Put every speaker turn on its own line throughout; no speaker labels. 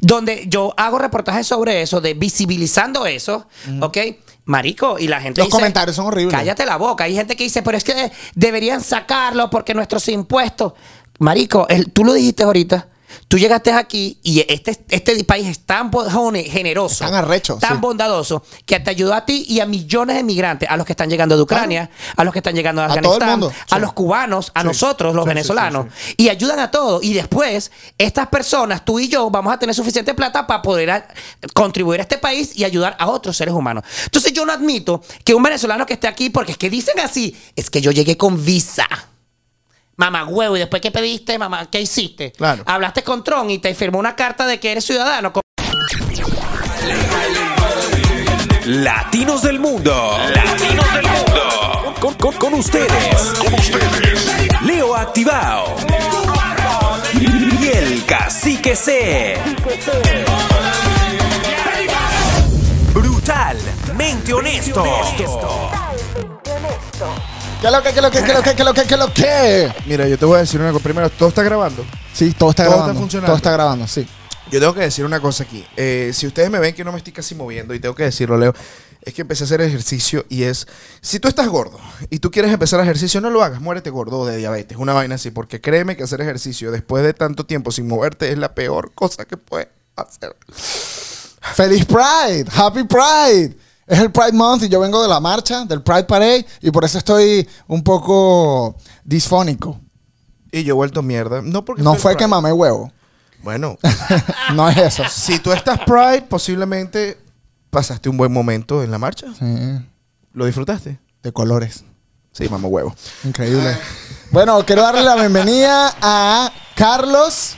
donde yo hago reportajes sobre eso, de visibilizando eso, ¿ok? Marico, y la gente
Los
dice,
comentarios son horribles.
Cállate la boca. Hay gente que dice, pero es que deberían sacarlo porque nuestros impuestos. Marico, el- tú lo dijiste ahorita. Tú llegaste aquí y este, este país es tan generoso,
Tan arrecho,
tan
sí.
bondadoso, que te ayudó a ti y a millones de migrantes, a los que están llegando de Ucrania, a los que están llegando de
A
Afganistán, a
sí.
los cubanos, a
Sí.
nosotros, los venezolanos, y ayudan a todos. Y después, estas personas, tú y yo, vamos a tener suficiente plata para poder a- contribuir a este país y ayudar a otros seres humanos. Entonces, yo no admito que un venezolano que esté aquí, porque es que dicen así, es que yo llegué con visa. Mamá huevo, y después qué pediste, mamá, ¿qué hiciste?
Claro.
Hablaste con Tron y te firmó una carta de que eres ciudadano.
Latinos del Mundo. Latinos del Mundo. Con, con- con ustedes. Leo Activado. Y el Cacique C. Brutalmente honesto.
¿Qué lo que, qué lo que, qué lo que, qué lo que, qué lo que?
Mira, yo te voy a decir una cosa. Primero, ¿todo está grabando?
Sí, todo está
Todo está
grabando.
funcionando.
Todo está grabando, sí.
Yo tengo que decir una cosa aquí. Eh, si ustedes me ven que no me estoy casi moviendo, y tengo que decirlo, Leo, es que empecé a hacer ejercicio y es. Si tú estás gordo y tú quieres empezar ejercicio, no lo hagas, muérete gordo de diabetes, una vaina así, porque créeme que hacer ejercicio después de tanto tiempo sin moverte es la peor cosa que puedes hacer.
¡Feliz Pride! ¡Happy Pride! Es el Pride Month y yo vengo de la marcha, del Pride Parade, y por eso estoy un poco disfónico.
Y yo he vuelto mierda. No porque
No fue
Pride.
que mamé huevo.
Bueno,
No es eso.
si tú estás Pride, posiblemente pasaste un buen momento en la marcha.
Sí,
¿Lo disfrutaste?
de colores.
Sí, mamá huevo.
Increíble. Bueno, quiero darle la bienvenida a Carlos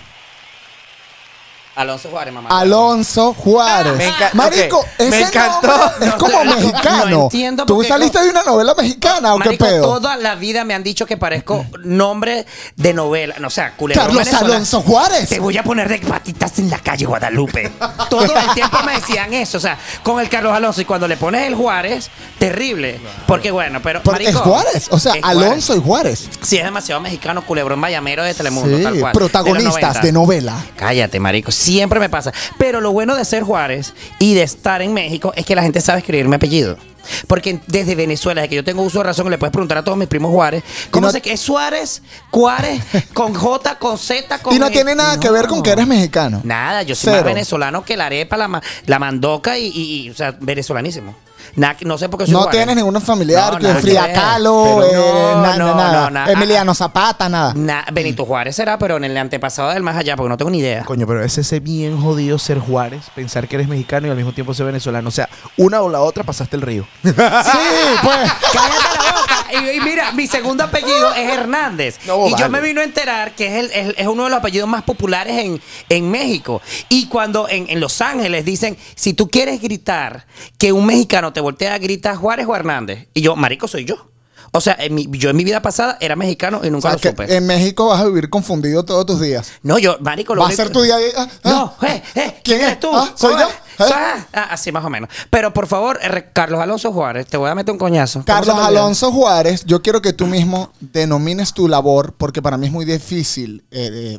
Alonso Juárez, mamá.
Alonso Juárez.
Me enca-
Marico,
ok,
ese
me encantó.
nombre es
No,
como
no, no,
mexicano.
no entiendo
¿Tú
porque-
saliste de una novela mexicana o qué
Marico,
pedo?
toda la vida me han dicho que parezco nombre de novela. No, o sea, culebro
Carlos. Alonso Juárez.
Te voy a poner de patitas en la calle Guadalupe. Todo el tiempo me decían eso. O sea, con el Carlos Alonso. Y cuando le pones el Juárez, terrible. Porque bueno, pero.
Es
marico,
Juárez, o sea,
es Juárez.
Alonso y Juárez.
Sí, es demasiado mexicano, culebrón mayamero de Telemundo,
Sí,
tal cual.
protagonistas
los 90.
de novela.
Cállate, marico. Siempre me pasa. Pero lo bueno de ser Juárez y de estar en México es que la gente sabe escribir mi apellido. Porque desde Venezuela, que yo tengo uso de razón, le puedes preguntar a todos mis primos Juárez. ¿Cómo
no-
se que es Suárez? Juárez, con J, con Z, con
Y no
E?
tiene nada que ver con que eres mexicano.
Nada, yo soy
Cero.
más venezolano que la arepa, la, la mandoca y, y- y, o sea, venezolanísimo. No sé por qué soy
No tienes ningún familiar
No,
que
Pero
eh,
no,
na-
no,
nada.
no, nada.
Emiliano Zapata, nada.
Na- Benito Juárez será, pero en el antepasado del más allá, porque no tengo ni idea.
Coño, pero es ese bien jodido ser Juárez, pensar que eres mexicano y al mismo tiempo ser venezolano. O sea, una o la otra pasaste el río.
Sí, pues.
Cállate la boca. Y, y mira, mi segundo apellido es Hernández.
No,
y yo me vino a enterar que es, el- es- es uno de los apellidos más populares en, en México. Y cuando en, en Los Ángeles dicen, si tú quieres gritar que un mexicano te voltea a gritar Juárez o Hernández. Y yo, marico, soy yo. O sea, en mi- yo en mi vida pasada era mexicano y
O
nunca
sea,
lo
que
supe.
en México vas a vivir confundido todos tus días.
no, yo, marico, lo
Va a ser tu día. ah, ah,
No, eh, eh, ¿quién,
¿Quién
eres
es?
tú?
Ah, ¿soy
¿Cómo
yo? ¿Eh?
Ah, así más o menos. Pero por favor, eh, Carlos Alonso Juárez, te voy a meter un coñazo. ¿Cómo
Carlos? Alonso Juárez, yo quiero que tú mismo denomines tu labor, porque para mí es muy difícil eh, eh,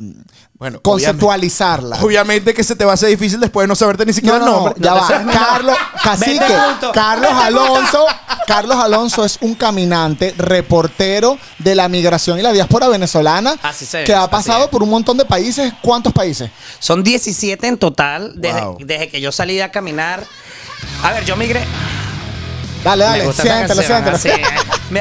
Bueno,
conceptualizarla.
Obviamente que se te va a hacer difícil después de no saberte ni siquiera
No,
el
no,
nombre.
ya va. Carlos, cacique,
Vete.
Carlos Alonso, Carlos Alonso es un caminante, reportero de la migración y la diáspora venezolana
Así se-
que ha
así
pasado
es.
por un montón de países. ¿Cuántos países?
Son 17 en total desde,
Wow.
desde que yo salí a caminar. A ver, yo migré.
Dale, dale, siéntelo.
así, eh.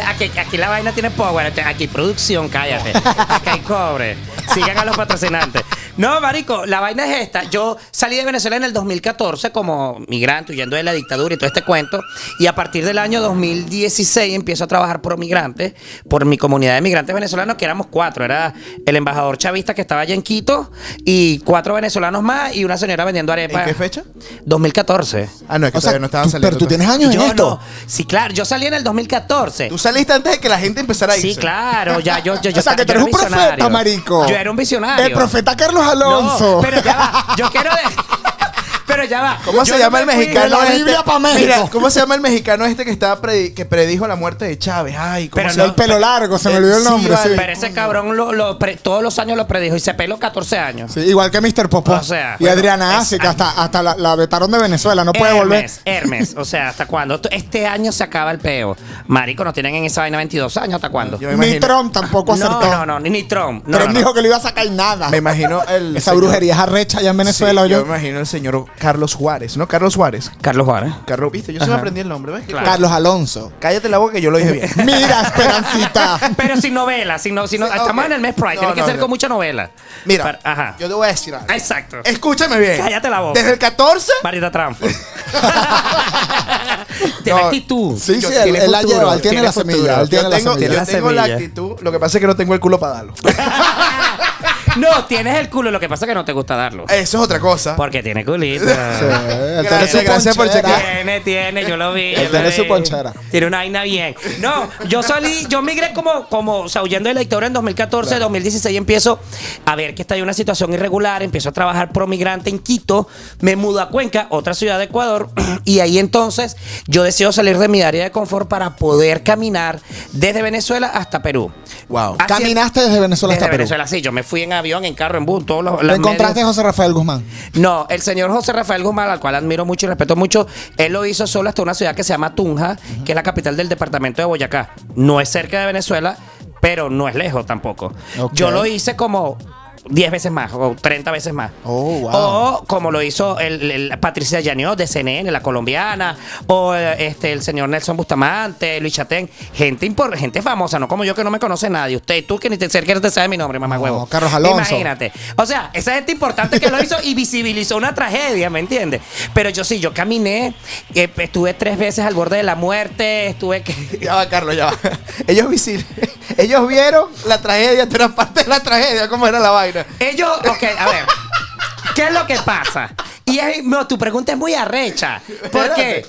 Aquí, aquí la vaina tiene power. Aquí producción, cállate. Aquí hay cobre. Sigan a los patrocinantes. No, marico, la vaina es esta. Yo salí de Venezuela en el 2014 como migrante, huyendo de la dictadura y todo este cuento. Y a partir del año 2016 empiezo a trabajar por migrantes, por mi comunidad de migrantes venezolanos, que éramos cuatro. Era el embajador chavista que estaba allá en Quito y cuatro venezolanos más y una señora vendiendo arepas.
¿En qué fecha?
2014.
Ah, no, es que
O sea,
todavía no estaban
tú-
saliendo.
pero tú tienes años en esto.
no. Sí, claro. Yo salí en el 2014.
Tú saliste antes de que la gente empezara a irse.
Sí, claro, ya yo, yo, yo,
o sea, que tú eres un profeta, marico.
Yo era un visionario.
El profeta Carlos
No,
Alonso.
pero ya va, yo quiero de- Pero ya va.
¿Cómo
Yo
se
no
llama el
me fui-
mexicano?
la
este?
Biblia pa' México.
Mira, ¿cómo se llama el mexicano este que estaba predi- que predijo la muerte de Chávez? Ay, ¿cómo
Pero
se
no,
el pelo largo, se me olvidó el
Sí,
nombre.
vale.
sí.
Pero ese cabrón lo, lo pre- todos los años lo predijo y se peló 14 años.
Sí, igual que Mr. Popó.
O sea,
y
bueno,
Adriana
es-
que hasta, hasta la, la vetaron de Venezuela, no puede volver.
Hermes, Hermes, o sea, ¿hasta cuándo? Este año se acaba el peo. Marico, nos tienen en esa vaina 22 años, ¿hasta cuándo?
Yo me
Ni
imagino,
Trump tampoco
No,
acertó.
no, no, ni, ni Trump. No,
Trump
no, no.
dijo que le iba a sacar nada.
me imagino el
Esa
señor-
brujería es arrecha allá en Venezuela,
Sí, yo me imagino el señor Carlos Juárez, ¿no? Carlos Juárez.
Carlos Juárez.
Carlos, viste, yo se me aprendí el nombre, ¿ves?
Claro.
Carlos Alonso.
Cállate la boca que yo lo dije bien.
Mira, Esperancita.
Pero sin novela, sin no, sin no-
Sí,
estamos
ok.
en el mes Pride,
No,
tiene que
no,
ser
no.
con mucha novela.
Mira,
Para- ajá.
yo te voy a decir algo.
Exacto.
Escúchame bien.
Cállate la boca.
Desde el 14
Marita Trump. Tiene
No,
actitud.
Sí, sí, él, él la lleva, él tiene, la semilla. Él tiene
yo
la
tengo,
semilla.
yo
la
tengo la
semilla.
actitud, lo que pasa es que no tengo el culo para darlo.
No, tienes el culo, lo que pasa es que no te gusta darlo.
Eso es otra cosa.
Porque tiene culito.
Sí, él tiene
Gracias,
su
gracias por
ponchera.
chequear.
Tiene, tiene, yo lo vi.
Él
yo lo
tiene
vi.
su ponchera.
Tiene una vaina bien. No, yo salí, yo migré como, como, o sea, huyendo de la dictadura en 2014, 2016 empiezo a ver que está en una situación irregular, empiezo a trabajar pro migrante en Quito, me mudo a Cuenca, otra ciudad de Ecuador, y ahí entonces yo decido salir de mi área de confort para poder caminar desde Venezuela hasta Perú.
Wow.
Así-
Caminaste desde Venezuela
Desde
hasta Perú.
Venezuela, sí, yo me fui en avión, en carro, en bus, todos los.
¿Te
las
encontraste
medios-
a José Rafael Guzmán?
no, el señor José Rafael Guzmán, al cual admiro mucho y respeto mucho, él lo hizo solo hasta una ciudad que se llama Tunja, que es la capital del departamento de Boyacá. No es cerca de Venezuela, pero no es lejos tampoco. Yo lo hice como 10 veces más o 30 veces más.
Oh, wow.
O como lo hizo el, el- Patricia Yaniot de CNN, la colombiana, o este el señor Nelson Bustamante, Luis Chatén, gente impor- gente famosa, no como yo que no me conoce nadie. Usted, tú que ni te cerca te sabe mi nombre, mamá
No,
huevo.
Carlos Alonso.
Imagínate. O sea, esa gente importante que lo hizo y visibilizó una tragedia, ¿me entiendes? Pero yo sí, yo caminé, eh, estuve tres veces al borde de la muerte, estuve que...
Ya va, Carlos, ya va. Ellos, visi- ellos vieron la tragedia, tú eras parte de la tragedia, ¿cómo era la vaina?
Ellos, ok, a ver. ¿Qué es lo que pasa? Y es- no, tu pregunta es muy arrecha. Porque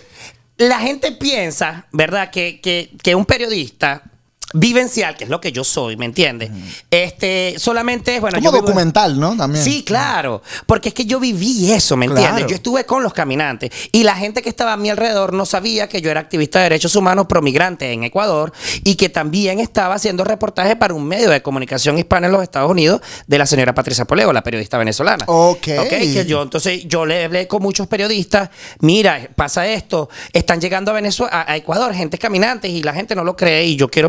la gente piensa, ¿verdad? Que, que, que un periodista vivencial, que es lo que yo soy, ¿me entiendes? Este, solamente, bueno,
Como
yo vivo-
documental, ¿no? También.
Sí, claro. Porque es que yo viví eso, ¿me
Claro.
entiendes? Yo estuve con los caminantes y la gente que estaba a mi alrededor no sabía que yo era activista de derechos humanos promigrante en Ecuador y que también estaba haciendo reportajes para un medio de comunicación hispana en los Estados Unidos de la señora Patricia Poleo, la periodista venezolana.
Ok.
Ok, que yo entonces yo le hablé con muchos periodistas, mira, pasa esto, están llegando a Venezuela, a, Ecuador, gente caminantes y la gente no lo cree y yo quiero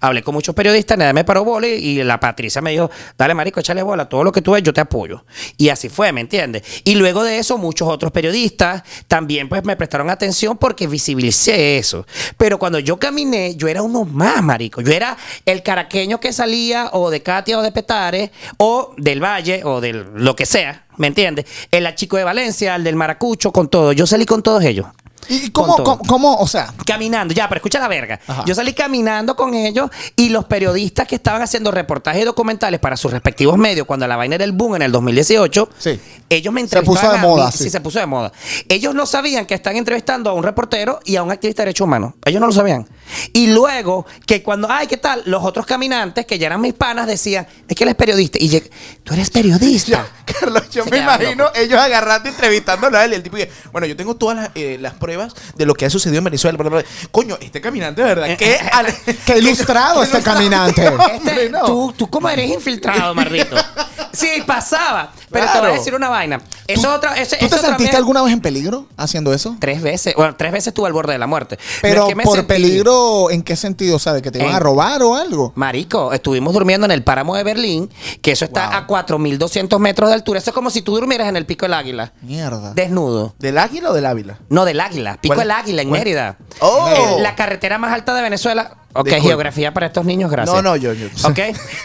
Hablé con muchos periodistas, nadie me paró bola y, y la Patricia me dijo, dale marico, échale bola, todo lo que tú ves yo te apoyo. Y así fue, ¿me entiendes? Y luego de eso muchos otros periodistas también pues me prestaron atención porque visibilicé eso. Pero cuando yo caminé, yo era uno más, marico. Yo era el caraqueño que salía o de Katia o de Petare o del Valle o de lo que sea, ¿me entiendes? El chico de Valencia, el del Maracucho, con todo. Yo salí con todos ellos.
¿Y cómo, cómo, cómo, o sea,
Caminando, ya, pero escucha la verga.
Ajá.
Yo salí caminando con ellos y los periodistas que estaban haciendo reportajes documentales para sus respectivos medios cuando la vaina era el boom en el 2018,
Sí.
ellos me
Se puso
entrevistaban
de moda,
mí.
sí.
Sí, se puso de moda. Ellos no sabían que están entrevistando a un reportero y a un activista de derechos humanos. Ellos no lo sabían. Y luego que cuando, ay, ¿qué tal? Los otros caminantes que ya eran mis panas decían, es que él es periodista. Y yo, tú eres periodista.
Carlos, yo
Se
me imagino
locos.
ellos agarrando, entrevistándolo a él y el tipo que, bueno, yo tengo todas las, eh, las pruebas de lo que ha sucedido en Venezuela. bla, bla, bla. Coño, este caminante, verdad, qué, ale-
qué ilustrado este caminante.
Hombre,
Este,
no.
tú, tú cómo eres infiltrado, mardito. Sí, pasaba. Pero te voy a decir una vaina. Eso es otra. Eso,
¿Tú
eso
te
otra
sentiste alguna vez en peligro haciendo eso?
Tres veces. Bueno, tres veces estuve al borde de la muerte. No
Pero
es que me
por
sentí-
peligro, ¿en qué sentido? ¿Sabes? ¿Que te iban
En-
a robar o algo?
Marico, estuvimos durmiendo en el páramo de Berlín, que eso está
Wow.
a 4.200 metros de altura. Eso es como si tú durmieras en el pico del águila.
Mierda.
Desnudo.
¿Del águila o del ávila?
No, del águila. Pico del águila en
¿Cuál?
Mérida.
Oh.
Eh, la carretera más alta de Venezuela. Ok, geografía para estos niños, gracias.
No, no, yo- yo-
Ok.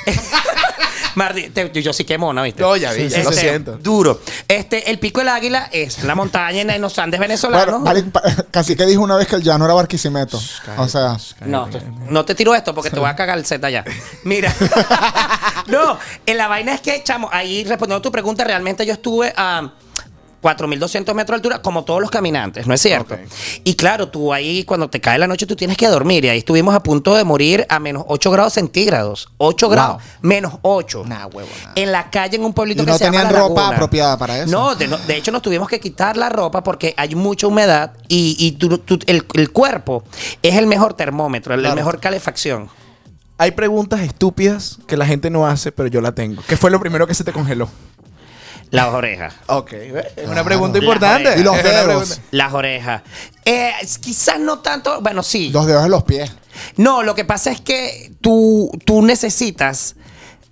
Mardi, te- yo, sí que mona, ¿viste?
No, ya vi, ya lo siento.
Duro. Este, el Pico del Águila es la montaña en los Andes venezolanos.
Bueno, vale, pa- casi que dijo una vez que el llano era Barquisimeto. O sea,
No, te- no te tiro esto porque te voy a cagar el Z ya. Mira. no, en la vaina es que, chamo, ahí respondiendo a tu pregunta, realmente yo estuve a 4.200 metros de altura, como todos los caminantes, ¿no es cierto? Y claro, tú ahí, cuando te cae la noche, tú tienes que dormir. Y ahí estuvimos a punto de morir a menos 8 grados centígrados. 8 grados, menos 8.
Nah, huevo, nah.
En la calle, en un pueblito
Y
que
no
se llama
tenían
La
ropa
Laguna.
apropiada para eso.
No de, no, de hecho nos tuvimos que quitar la ropa porque hay mucha humedad y, y tú- tú- el, el cuerpo es el mejor termómetro,
Claro.
mejor calefacción.
Hay preguntas estúpidas que la gente no hace, pero yo la tengo. ¿Qué fue lo primero que se te congeló?
Las orejas.
Ok, es una pregunta
Las
importante.
orejas.
Y los
Es una
dedos.
pregunta.
Las orejas. Eh, quizás no tanto, bueno, sí.
Los dedos de los pies.
No, lo que pasa es que tú, tú necesitas,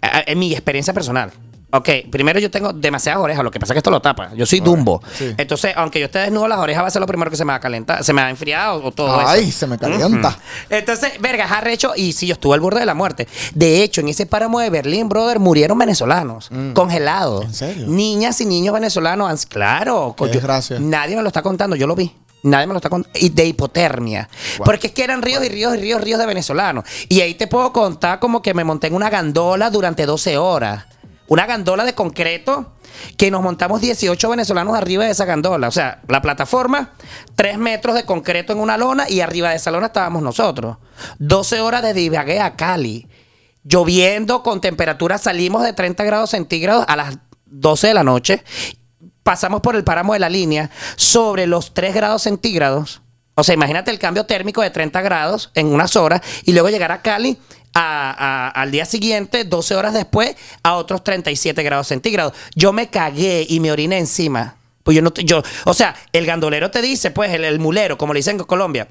a- en mi experiencia personal, ok, primero yo tengo demasiadas orejas, lo que pasa es que esto lo tapa. Yo soy Dumbo.
sí.
Entonces, aunque yo esté desnudo, las orejas va a ser lo primero que se me va a calentar, se me va a enfriar o, o todo eso.
Ay, se me calienta.
Entonces, verga, es arrecho. Y sí, yo estuve al borde de la muerte. De hecho, en ese páramo de Berlín, brother, murieron venezolanos, congelados.
¿En serio?
Niñas y niños venezolanos, claro.
Qué
yo-
desgracia.
Nadie me lo está contando, yo lo vi. Nadie me lo está contando. Y de hipotermia. Porque es que eran ríos y ríos y ríos, ríos de venezolanos. Y ahí te puedo contar como que me monté en una gandola durante 12 horas. Una gandola de concreto que nos montamos 18 venezolanos arriba de esa gandola. O sea, la plataforma, 3 metros de concreto en una lona y arriba de esa lona estábamos nosotros. 12 horas de Ibagué a Cali. Lloviendo con temperatura, salimos de 30 grados centígrados a las 12 de la noche. Pasamos por el páramo de la línea sobre los 3 grados centígrados. O sea, imagínate el cambio térmico de 30 grados en unas horas y luego llegar a Cali a- a- al día siguiente, 12 horas después, a otros 37 grados centígrados. Yo me cagué y me oriné encima. Pues yo no, te- yo, o sea, el gandolero te dice, pues, el, el mulero, como le dicen en Colombia.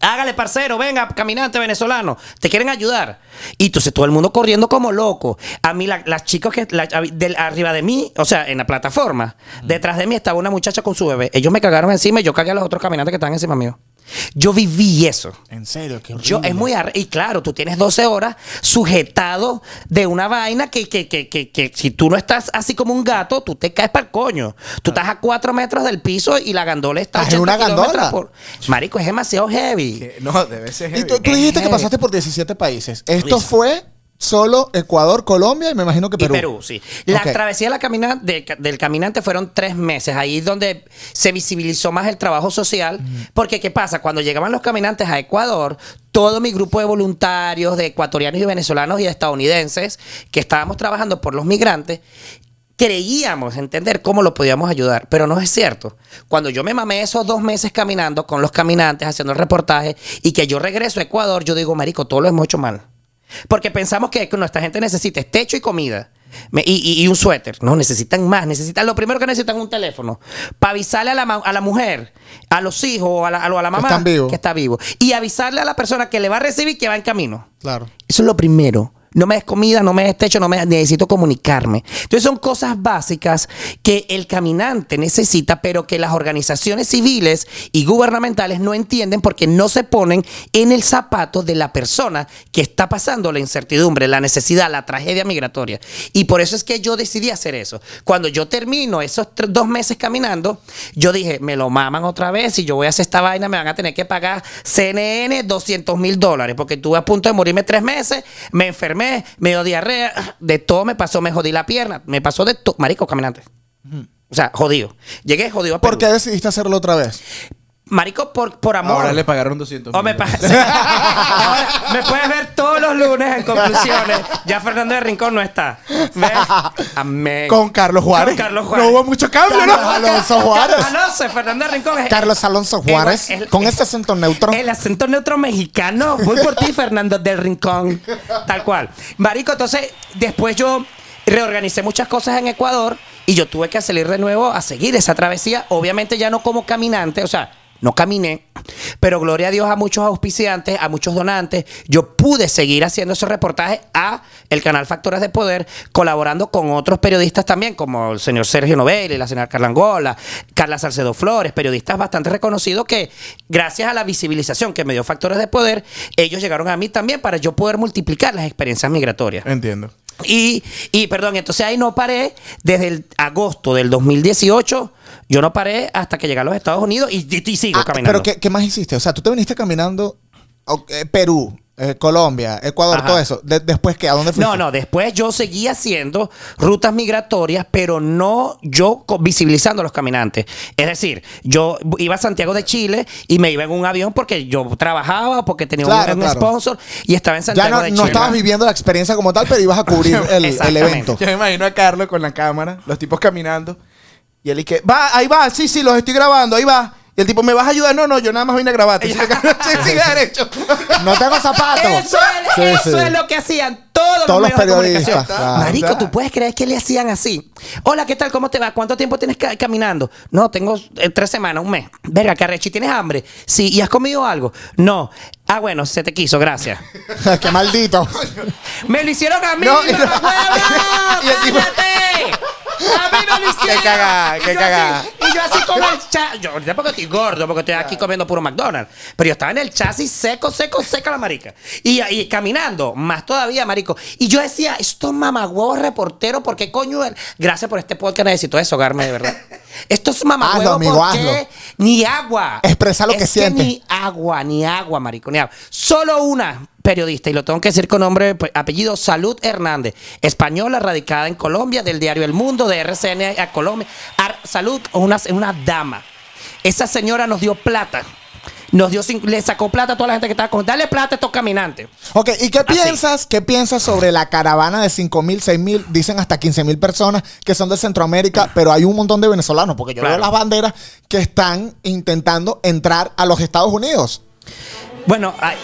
Hágale, parcero, venga, caminante venezolano. Te quieren ayudar. Y entonces todo el mundo corriendo como loco. A mí, la- las chicas que la- arriba de mí, o sea, en la plataforma, detrás de mí estaba una muchacha con su bebé. Ellos me cagaron encima y yo cagué a los otros caminantes que estaban encima mío. Yo viví eso.
En serio, qué horrible.
Yo, es muy Y claro, tú tienes 12 horas sujetado de una vaina que, que, que, que, que si tú no estás así como un gato, tú te caes para el coño. Tú estás a 4 metros del piso y la gandola está a
¿Estás en
80
una gandola?
por- Marico, es demasiado heavy.
Que- No, debe ser
Y
heavy.
tú, tú dijiste que
heavy.
pasaste por 17 países. Esto fue solo Ecuador, Colombia y me imagino que Perú.
Y Perú, sí. La travesía de la camina- de- del caminante fueron tres meses. Ahí es donde se visibilizó más el trabajo social. Porque, ¿qué pasa? Cuando llegaban los caminantes a Ecuador, todo mi grupo de voluntarios, de ecuatorianos y venezolanos y de estadounidenses, que estábamos trabajando por los migrantes, creíamos entender cómo lo podíamos ayudar, pero no es cierto. Cuando yo me mamé esos dos meses caminando con los caminantes, haciendo el reportaje, y que yo regreso a Ecuador, yo digo, marico, todo lo hemos hecho mal. Porque pensamos que nuestra gente necesita es techo y comida. Y, y- y un suéter. No, necesitan más. Necesitan, lo primero que necesitan es un teléfono. Para avisarle a la, ma- a la mujer, a los hijos o a la, a la mamá
vivos.
que está vivo. Y avisarle a la persona que le va a recibir que va en camino.
Claro.
Eso es lo primero. No me des comida, no me des techo, no me necesito comunicarme. Entonces son cosas básicas que el caminante necesita, pero que las organizaciones civiles y gubernamentales no entienden porque no se ponen en el zapato de la persona que está pasando la incertidumbre, la necesidad, la tragedia migratoria. Y por eso es que yo decidí hacer eso. Cuando yo termino esos dos meses caminando, yo dije, me lo maman otra vez y yo voy a hacer esta vaina, me van a tener que pagar CNN 200 mil dólares porque estuve a punto de morirme tres meses, me enfermé, me dio diarrea, de todo me pasó, me jodí la pierna, me pasó de todo, marico, caminante. O sea, jodido. Llegué jodido a
¿Por
Perú.
qué decidiste hacerlo otra vez?
Marico, por, por amor.
Ahora le pagaron 200
O me, pa- Ahora, me puedes ver todos los lunes en conclusiones. Ya Fernando de Rincón no está. ¿Ves? Amén.
Con Carlos Juárez.
Con Carlos Juárez.
No hubo mucho cambio,
Carlos
¿no?
Alonso Juárez.
Carlos Alonso, Fernando de Rincón. es-
Carlos Alonso Juárez.
el-
con
el-
ese acento neutro.
El acento neutro mexicano. Muy por ti, Fernando del Rincón. Tal cual. Marico, entonces, después yo reorganicé muchas cosas en Ecuador y yo tuve que salir de nuevo a seguir esa travesía. Obviamente ya no como caminante, o sea, no caminé, pero gloria a Dios a muchos auspiciantes, a muchos donantes, yo pude seguir haciendo esos reportajes a el canal Factores de Poder, colaborando con otros periodistas también, como el señor Sergio Novelli, la señora Carla Angola, Carla Salcedo Flores, periodistas bastante reconocidos que gracias a la visibilización que me dio Factores de Poder, ellos llegaron a mí también para yo poder multiplicar las experiencias migratorias.
Entiendo.
Y, y perdón, entonces ahí no paré desde el agosto del 2018. Yo no paré hasta que llegué a los Estados Unidos y, y- y sigo
Ah,
caminando.
pero ¿qué, qué más hiciste? O sea, tú te viniste caminando ok, Perú, eh, Colombia, Ecuador,
Ajá.
todo eso. De- después qué, ¿a dónde fuiste?
No, no, después yo seguí haciendo rutas migratorias, pero no yo visibilizando a los caminantes. Es decir, yo iba a Santiago de Chile y me iba en un avión porque yo trabajaba, porque tenía un-
Claro,
un,
claro.
sponsor y estaba en
Ya
Santiago
no,
de
no
Chile.
estabas viviendo la experiencia como tal, pero ibas a cubrir el, evento.
Yo me imagino a Carlos con la cámara, los tipos caminando. Y él y que, va, ahí va, sí, sí, los estoy grabando, ahí va. Y el tipo, ¿me vas a ayudar? No, no, yo nada más vine a grabarte. Sí, sí, derecho.
No tengo zapatos.
Eso, es,
Sí,
eso
sí.
es lo que hacían todos,
Todos
los,
los
medios de
periodistas, claro.
Marico,
Claro.
¿tú puedes creer que le hacían así? Hola, ¿qué tal? ¿Cómo te va? ¿Cuánto tiempo tienes ca- caminando? No, tengo eh, tres semanas, un mes. Verga, Carrechi, ¿tienes hambre? Sí. ¿Y has comido algo? No. Ah, bueno, se te quiso, gracias.
Qué maldito.
¡Me lo hicieron a mí,
No, y-
¡Cállate! ¡A mí me lo hicieron!
Qué cagada, qué
yo
cagada.
Y yo así con el chasis. Yo ahorita porque estoy gordo, porque estoy aquí comiendo puro McDonald's. Pero yo estaba en el chasis seco, seco, seca la marica. Y, y caminando, más todavía, Y yo decía, estos mamagüevos reporteros, ¿por qué coño? Gracias por este podcast, necesito deshogarme de verdad. Estos mamagüevos,
amigo,
¿por qué? Ni agua.
Expresa lo que
Es
sientes.
ni agua, ni agua, marico, ni agua. Solo una periodista, y lo tengo que decir con nombre, pues, apellido Salud Hernández, española, radicada en Colombia, del diario El Mundo, de RCN a Colombia. Ar- Salud, una, una dama. Esa señora nos dio plata. Nos dio, le sacó plata a toda la gente que estaba con. Dale plata a estos caminantes.
Ok, ¿y qué
Así.
piensas? ¿Qué piensas sobre la caravana de 5 mil, 6 mil, dicen hasta 15 mil personas que son de Centroamérica, pero hay un montón de venezolanos? Porque yo
Claro.
veo las banderas que están intentando entrar a los Estados Unidos.
Bueno, ay.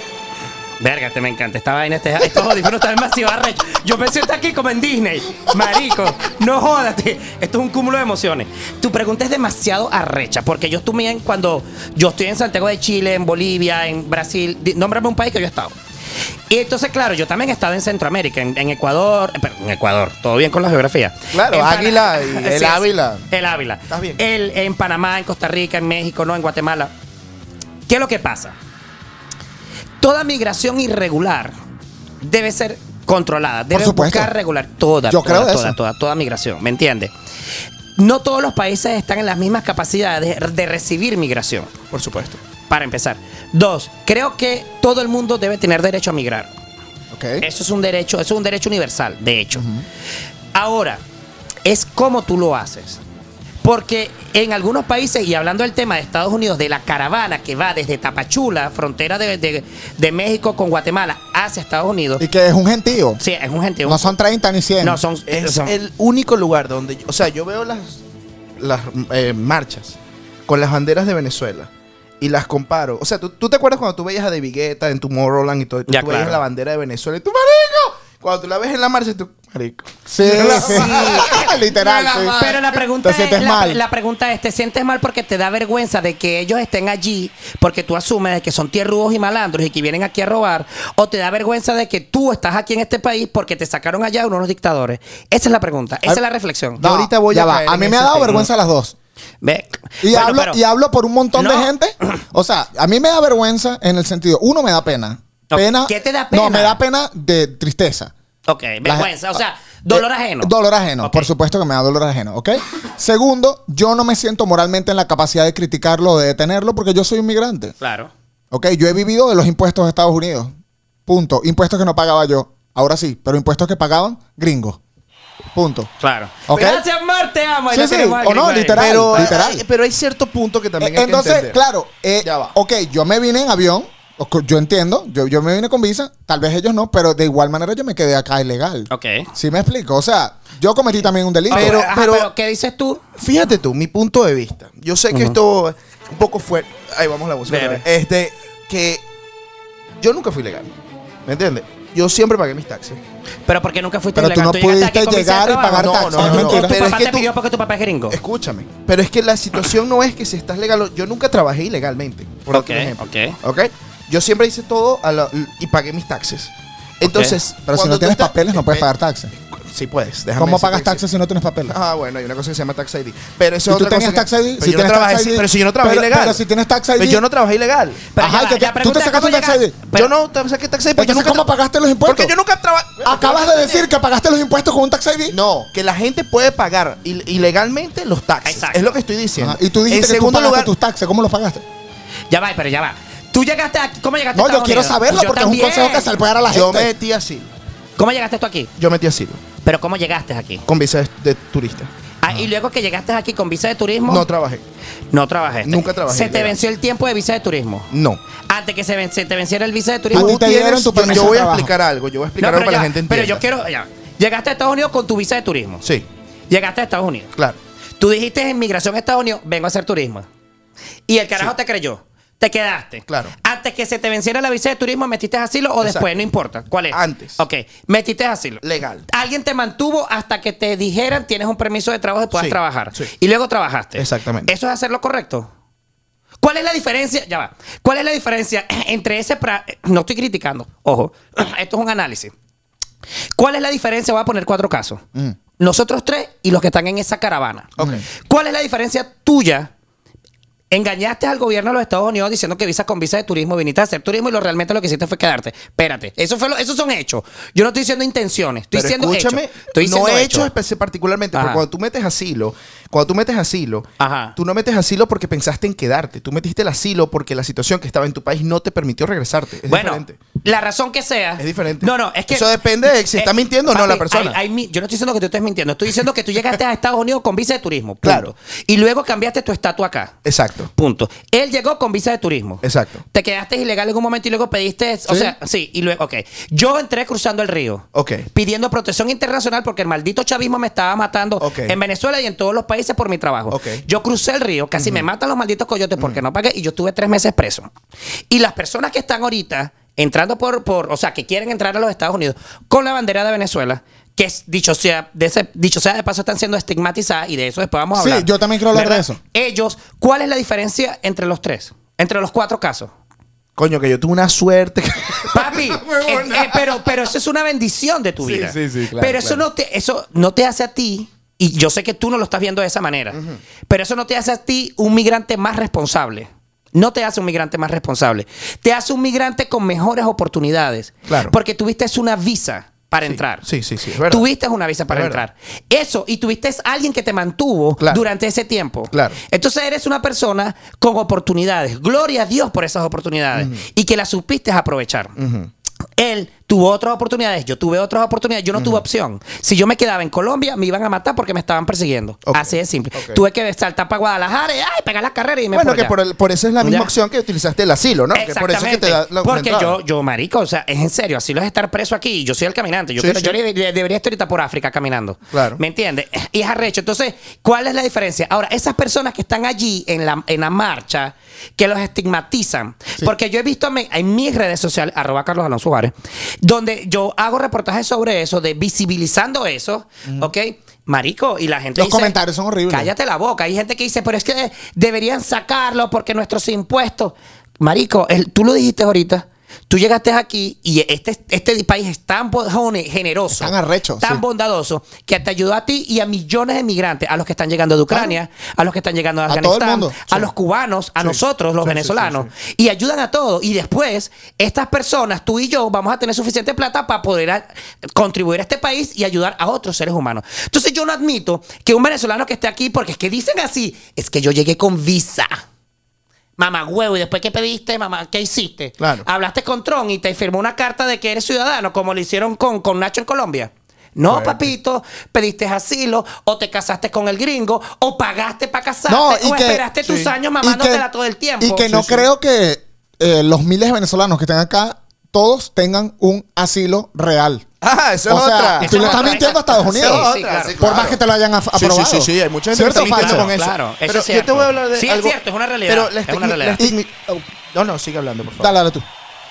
Verga, te me encanta. Esta vaina, este, estos audífonos están demasiado arrechos. Yo me siento aquí como en Disney. Marico, no jódate. Esto es un cúmulo de emociones. Tu pregunta es demasiado arrecha, porque yo estuve cuando yo estoy en Santiago de Chile, en Bolivia, en Brasil. Nómbrame un país que yo he estado. Y entonces, claro, yo también he estado en Centroamérica, en, en Ecuador, eh, en Ecuador, todo bien con la geografía.
Claro,
En
Águila y el
sí,
Ávila.
El Ávila.
Estás bien.
El, en Panamá, en Costa Rica, en México, no, en Guatemala. ¿Qué es lo que pasa? Toda migración irregular debe ser controlada, debe buscar regular toda,
Yo
toda,
creo
toda,
eso.
toda, toda migración, ¿me entiendes? No todos los países están en las mismas capacidades de, de recibir migración,
Por supuesto.
para empezar. Dos, creo que todo el mundo debe tener derecho a migrar.
Ok.
Eso es un derecho, eso es un derecho universal, de hecho. Ahora, es cómo tú lo haces. Porque en algunos países, y hablando del tema de Estados Unidos, de la caravana que va desde Tapachula, frontera de, de- de México con Guatemala, hacia Estados Unidos.
Y que es un gentío.
Sí, es un gentío.
No son 30 ni 100.
No, son.
Es
son-
el único lugar donde, yo- o sea, yo veo las, las eh, marchas con las banderas de Venezuela y las comparo. O sea, ¿tú, tú te acuerdas cuando tú veías a David Guetta en Tomorrowland y todo, y tú
Ya,
veías
claro.
la bandera de Venezuela y tú, marico, cuando tú la ves en la marcha, tú, marico.
Sí, sí. Literal, sí.
Pero la pregunta,
Te sientes
es, la,
mal.
la pregunta es, ¿te sientes mal porque te da vergüenza de que ellos estén allí porque tú asumes de que son tierrudos y malandros y que vienen aquí a robar? ¿O te da vergüenza de que tú estás aquí en este país porque te sacaron allá unos dictadores? Esa es la pregunta, esa
Ay,
es la reflexión.
No,
Yo ahorita voy
ya
a
va.
caer
A
en
mí me ha
ese
dado
tema.
vergüenza las dos.
Ve.
Y,
Bueno,
hablo,
pero-
y hablo por un montón de
No.
gente. O sea, a mí me da vergüenza en el sentido, uno me da pena. Pena.
¿qué te da
No,
pena?
me da pena de tristeza.
Ok,
La-
vergüenza, o sea, dolor
Eh,
ajeno.
Dolor ajeno, por supuesto que me da dolor ajeno, ¿ok? Segundo, yo no me siento moralmente en la capacidad de criticarlo o de detenerlo porque yo soy inmigrante.
Claro.
¿Ok? Yo he vivido de los impuestos de Estados Unidos. Punto. Impuestos que no pagaba yo. Ahora sí, pero impuestos que pagaban gringos. Punto.
Claro. Gracias, Mar, te amo.
Sí, sí, o no, literal.
Pero,
literal.
hay- pero hay cierto punto que también
Eh,
hay que
Entonces,
entender.
claro, eh,
Ya va.
ok, yo me vine en avión. Yo entiendo, yo, yo me vine con visa, tal vez ellos no, pero de igual manera yo me quedé acá ilegal.
Ok.
¿Sí me explico? O sea, yo cometí también un delito.
Pero-
Ajá, pero, ¿qué dices tú?
Fíjate tú, mi punto de vista. Yo sé que esto es un poco fuerte. Ahí vamos la música. Este, que yo nunca fui legal. ¿Me entiendes? Yo siempre pagué mis taxes.
Pero ¿por qué nunca fuiste
Pero tú
ilegal?
no
llegaste
pudiste llegar y pagar
No,
taxes.
no, no,
mentira.
¿Tu
Pero es que
te
tú-
pidió porque tu papá es gringo?
Escúchame. Pero es que la situación no es que si estás legal. o- Yo nunca trabajé ilegalmente. Por
Ok,
darte un ejemplo.
ok.
¿Ok? Yo siempre hice todo a la- y pagué mis taxes. Entonces.
Pero si no tienes papeles, no puedes
Ve-
pagar taxes.
Sí puedes. déjame
¿Cómo pagas
que
taxes si no tienes papeles?
Ah, bueno, hay una cosa que se llama tax ID. Pero eso
¿Y
es
tú
otra
tenías
cosa
tax
que-
ID?
Pero
Si
yo no trabajé,
tax ID.
pero si yo no trabajé
Pero-
ilegal.
pero si tienes tax ID.
Pero yo no trabajé ilegal.
Pero
Ajá,
ya
¿y
va,
qué-
la
tú te sacaste un tax ID?
Pero-
yo no te saqué tax ID porque yo
Entonces,
nunca
¿cómo pagaste los impuestos?
Porque yo nunca trabajé.
Acabas de decir que pagaste los impuestos con un tax ID.
No, que la gente puede pagar il- ilegalmente los taxes.
Exacto.
Es lo que estoy diciendo.
Ajá, Y tú dijiste
en
que tú pagaste
lugar,
tus taxes. ¿Cómo los pagaste?
Ya va, pero ya va. Tú llegaste aquí. ¿Cómo llegaste a
No, yo
Estados
quiero
Unidos?
saberlo
Yo
porque es un consejo que se le puede dar a la
Yo
gente.
metí asilo.
¿Cómo llegaste tú aquí?
Yo metí asilo.
Pero ¿cómo llegaste aquí?
Con visa de, de turista.
Ah, y luego que llegaste aquí con visa de turismo.
No trabajé.
No trabajé.
Nunca trabajé,
Se te
legal.
venció el tiempo de visa de turismo.
No.
Antes que se, ven- se te venciera el visa de
¿A
turismo.
ti te
Tú
dieron tu
yo-
permiso
Yo
de
voy a
trabajo?
explicar algo. Yo voy a explicar
No,
algo
pero,
para
ya,
la gente
pero
entienda.
yo quiero. ya. Llegaste a Estados Unidos con tu visa de turismo.
Sí,
Llegaste a Estados Unidos.
claro.
Tú dijiste en migración a Estados Unidos, vengo a hacer turismo. Y el carajo te creyó. Te quedaste.
Claro.
Antes que se te venciera la visa de turismo, ¿metiste asilo o
Exacto.
después? No importa. ¿Cuál es?
Antes.
Ok. Metiste asilo.
Legal.
Alguien te mantuvo hasta que te dijeran tienes un permiso de trabajo y puedas
Sí,
trabajar.
sí.
Y luego trabajaste.
Exactamente.
¿Eso es hacer lo correcto? ¿Cuál es la diferencia? Ya va. ¿Cuál es la diferencia entre ese... pra- No estoy criticando. Ojo. Esto es un análisis. ¿Cuál es la diferencia? Voy a poner cuatro casos. Nosotros tres y los que están en esa caravana.
Ok.
¿Cuál es la diferencia tuya? Engañaste al gobierno de los Estados Unidos diciendo que visa con visa de turismo viniste a hacer turismo y lo realmente lo que hiciste fue quedarte. Espérate, eso fue lo, esos son hechos. Yo no estoy diciendo intenciones, estoy
Pero
diciendo
escúchame,
hechos. Estoy
no
diciendo
hecho
hechos.
espe- particularmente,
Ajá.
porque cuando tú metes asilo, cuando tú metes asilo,
Ajá.
tú no metes asilo porque pensaste en quedarte, tú metiste el asilo porque la situación que estaba en tu país no te permitió regresarte. Es
bueno,
diferente.
la razón que sea.
Es diferente.
No, no, es que.
Eso depende de si está mintiendo o no la persona.
hay- hay mi- yo no estoy diciendo que tú estés mintiendo. Estoy diciendo que tú llegaste a Estados Unidos con visa de turismo. punto.
Claro.
Y luego cambiaste tu estatus acá.
Exacto.
Punto. Él llegó con visa de turismo.
Exacto.
Te quedaste ilegal en un momento y luego pediste. O
Sí.
sea, sí, y luego, ok. Yo entré cruzando el río.
Ok.
Pidiendo protección internacional porque el maldito chavismo me estaba matando en Venezuela y en todos los países por mi trabajo.
Ok.
Yo crucé el río, casi me matan los malditos coyotes porque no pagué y yo estuve tres meses preso. Y las personas que están ahorita entrando por, por, o sea, que quieren entrar a los Estados Unidos con la bandera de Venezuela, que es, dicho sea, de ese, dicho sea de paso, están siendo estigmatizadas y de eso después vamos a
Sí,
hablar.
yo también quiero hablar de eso.
Ellos, ¿cuál es la diferencia entre los tres? Entre los cuatro casos.
Coño, que yo tuve una suerte.
Papi, eh, eh, pero, pero eso es una bendición de tu
Sí,
vida.
sí, sí, claro,
pero eso,
claro.
no te, eso no te hace a ti, y yo sé que tú no lo estás viendo de esa manera, pero eso no te hace a ti un migrante más responsable. No te hace un migrante más responsable. Te hace un migrante con mejores oportunidades.
Claro.
Porque tuviste una visa para
Sí,
entrar.
sí, sí, sí, verdad.
Tuviste una visa para
Es
entrar. Eso, y tuviste alguien que te mantuvo
Claro.
durante ese tiempo.
Claro.
Entonces eres una persona con oportunidades. Gloria a Dios por esas oportunidades. Y que las supiste aprovechar. Él tuvo otras oportunidades, yo tuve otras oportunidades, yo no tuve opción. Si yo me quedaba en Colombia, me iban a matar porque me estaban persiguiendo. Así de simple. Tuve que saltar para Guadalajara y ay, pegar la carrera y me
bueno,
por
que por, el- por eso es la misma
Ya.
opción que utilizaste el asilo, ¿no? Que por eso es que te da la
Porque yo, yo, marico, o sea, es en serio, así lo es estar preso aquí. Yo soy el caminante. Yo,
Sí, sí.
debería estar ahorita por África caminando.
Claro.
¿Me entiendes? Y es arrecho. Entonces, ¿cuál es la diferencia? Ahora, esas personas que están allí en la, en la marcha, que los estigmatizan. Porque yo he visto en, en mis redes sociales, arroba Carlos Alonso Juárez, donde yo hago reportajes sobre eso, de visibilizando eso, ¿ok? Marico, y la gente
Los
dice,
comentarios son horribles.
Cállate la boca. Hay gente que dice, pero es que deberían sacarlo porque nuestros impuestos. Marico, el- tú lo dijiste ahorita. Tú llegaste aquí y este, este país es tan generoso,
Tan arrecho,
tan
sí.
bondadoso, que te ayudó a ti y a millones de migrantes, a los que están llegando de Ucrania, a los que están llegando de
A
Afganistán,
mundo,
a
sí.
los cubanos, a
Sí.
nosotros, los venezolanos, y ayudan a todos. Y después, estas personas, tú y yo, vamos a tener suficiente plata para poder a- contribuir a este país y ayudar a otros seres humanos. Entonces, yo no admito que un venezolano que esté aquí, porque es que dicen así, es que yo llegué con visa. Mamá huevo, y después qué pediste, mamá, ¿qué hiciste?
Claro.
Hablaste con Tron y te firmó una carta de que eres ciudadano, como lo hicieron con, con Nacho en Colombia. No,
Fuerte.
papito, pediste asilo, o te casaste con el gringo, o pagaste para casarte,
No, y
o
que-
esperaste tus años mamándotela
que-
todo el tiempo.
Y que no
Sí, sí.
creo que eh, los miles de venezolanos que están acá, todos tengan un asilo real.
Ah, eso
o
es
sea,
otra.
tú
Eso
le
es
estás
otra,
mintiendo a Estados Unidos.
sí, claro.
Por más que te lo hayan aprobado.
Sí, sí, sí, hay mucha gente
¿Cierto
que
o
se mintiendo
falso?
con eso.
Claro, eso
pero
es
yo te
cierto.
voy a hablar de
Sí, es cierto, es una realidad,
Pero la
es una realidad.
estigmi- oh, No, no, sigue hablando, por favor.
Dale, dale tú.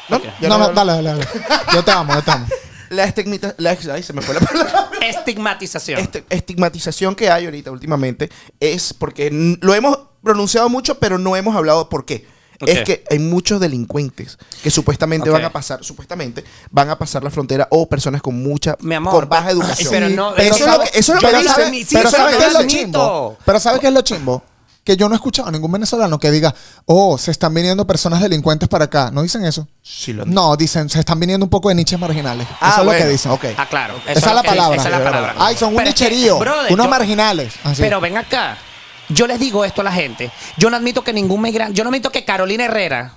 No, ya
No, no, dale, dale, dale. Yo te amo, yo te amo.
La estigmita... La, ay, se me fue la palabra.
Estigmatización.
Este- estigmatización que hay ahorita últimamente es porque lo hemos pronunciado mucho, pero no hemos hablado por qué. Es que hay muchos delincuentes que supuestamente van a pasar, supuestamente van a pasar la frontera o personas con mucha,
Mi amor,
con baja educación.
pero no-
eso, es lo que, eso es lo que
pero
dicen.
¿sabes-
Sí,
pero
eso
¿sabes
es
qué es lo chimbo? Pero ¿sabes qué es lo chimbo? Que yo no he escuchado a ningún venezolano que diga, oh, se están viniendo personas delincuentes para acá. ¿No dicen eso?
Sí, lo-
No, dicen, se están viniendo un poco de niches marginales.
Ah,
eso es lo que dicen.
ok.
Ah, claro.
Esa es la palabra.
Esa es la palabra.
Ay, son un nicherío. unos
yo-
marginales. Así.
Pero ven acá. Yo les digo esto a la gente. Yo no admito que ningún migrante. Yo no admito que Carolina Herrera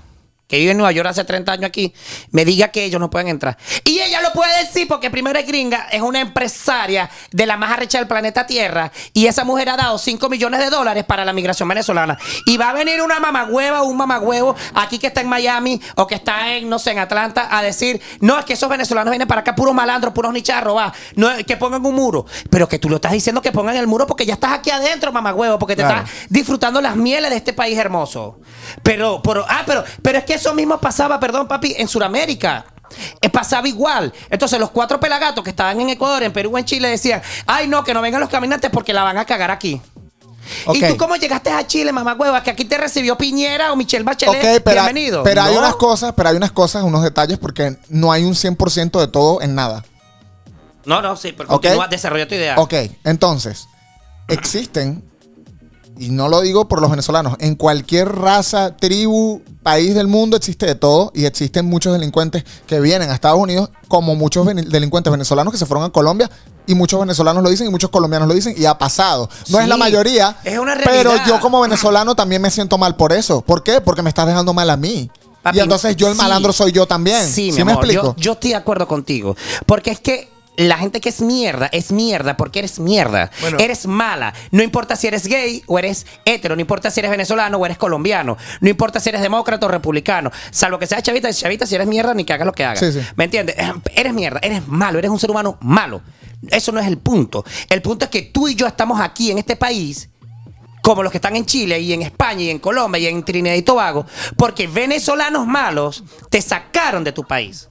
que vive en Nueva York hace 30 años aquí, me diga que ellos no pueden entrar. Y ella lo puede decir porque primero es gringa, es una empresaria de la más arrecha del planeta Tierra y esa mujer ha dado 5 millones de dólares para la migración venezolana. Y va a venir una mamagüeva o un mamagüevo aquí que está en Miami o que está en, no sé, en Atlanta a decir, no, es que esos venezolanos vienen para acá puros malandros, puros nicharros, va, no, que pongan un muro. Pero que tú lo estás diciendo que pongan el muro porque ya estás aquí adentro, mamagüevo, porque te
Claro.
estás disfrutando las mieles de este país hermoso. Pero, pero, ah, pero, pero es que eso mismo pasaba, perdón, papi, en Sudamérica. Eh, pasaba igual. Entonces, los cuatro pelagatos que estaban en Ecuador, en Perú, en Chile decían: Ay, no, que no vengan los caminantes porque la van a cagar aquí. ¿Y tú cómo llegaste a Chile, mamá hueva? Que aquí te recibió Piñera o Michelle Bachelet.
Ok, pero,
Bienvenido.
pero hay unas cosas, pero hay unas cosas, unos detalles, porque no hay un 100% de todo en nada.
No, no, sí, pero
Ok.
continúa, desarrolla tu idea.
Ok, entonces, existen, y no lo digo por los venezolanos, en cualquier raza, tribu, país del mundo existe de todo y existen muchos delincuentes que vienen a Estados Unidos, como muchos delincuentes venezolanos que se fueron a Colombia. Y muchos venezolanos lo dicen y muchos colombianos lo dicen y ha pasado. No
Sí,
es la mayoría,
es una
pero
realidad.
yo como venezolano también me siento mal por eso. ¿Por qué? Porque me estás dejando mal a mí.
Papi,
y entonces yo el
sí.
malandro soy yo también.
Sí,
¿Sí,
mi
me
amor,
explico?
Yo, yo estoy de acuerdo contigo. Porque es que la gente que es mierda es mierda porque eres mierda.
Bueno.
Eres mala. No importa si eres gay o eres hetero. No importa si eres venezolano o eres colombiano. No importa si eres demócrata o republicano. Salvo que seas chavita. Chavita, si eres mierda, ni que hagas lo que hagas.
Sí, sí.
¿Me entiendes? Eres mierda. Eres malo. Eres un ser humano malo. Eso no es el punto. El punto es que tú y yo estamos aquí en este país como los que están en Chile y en España y en Colombia y en Trinidad y Tobago, porque venezolanos malos te sacaron de tu país.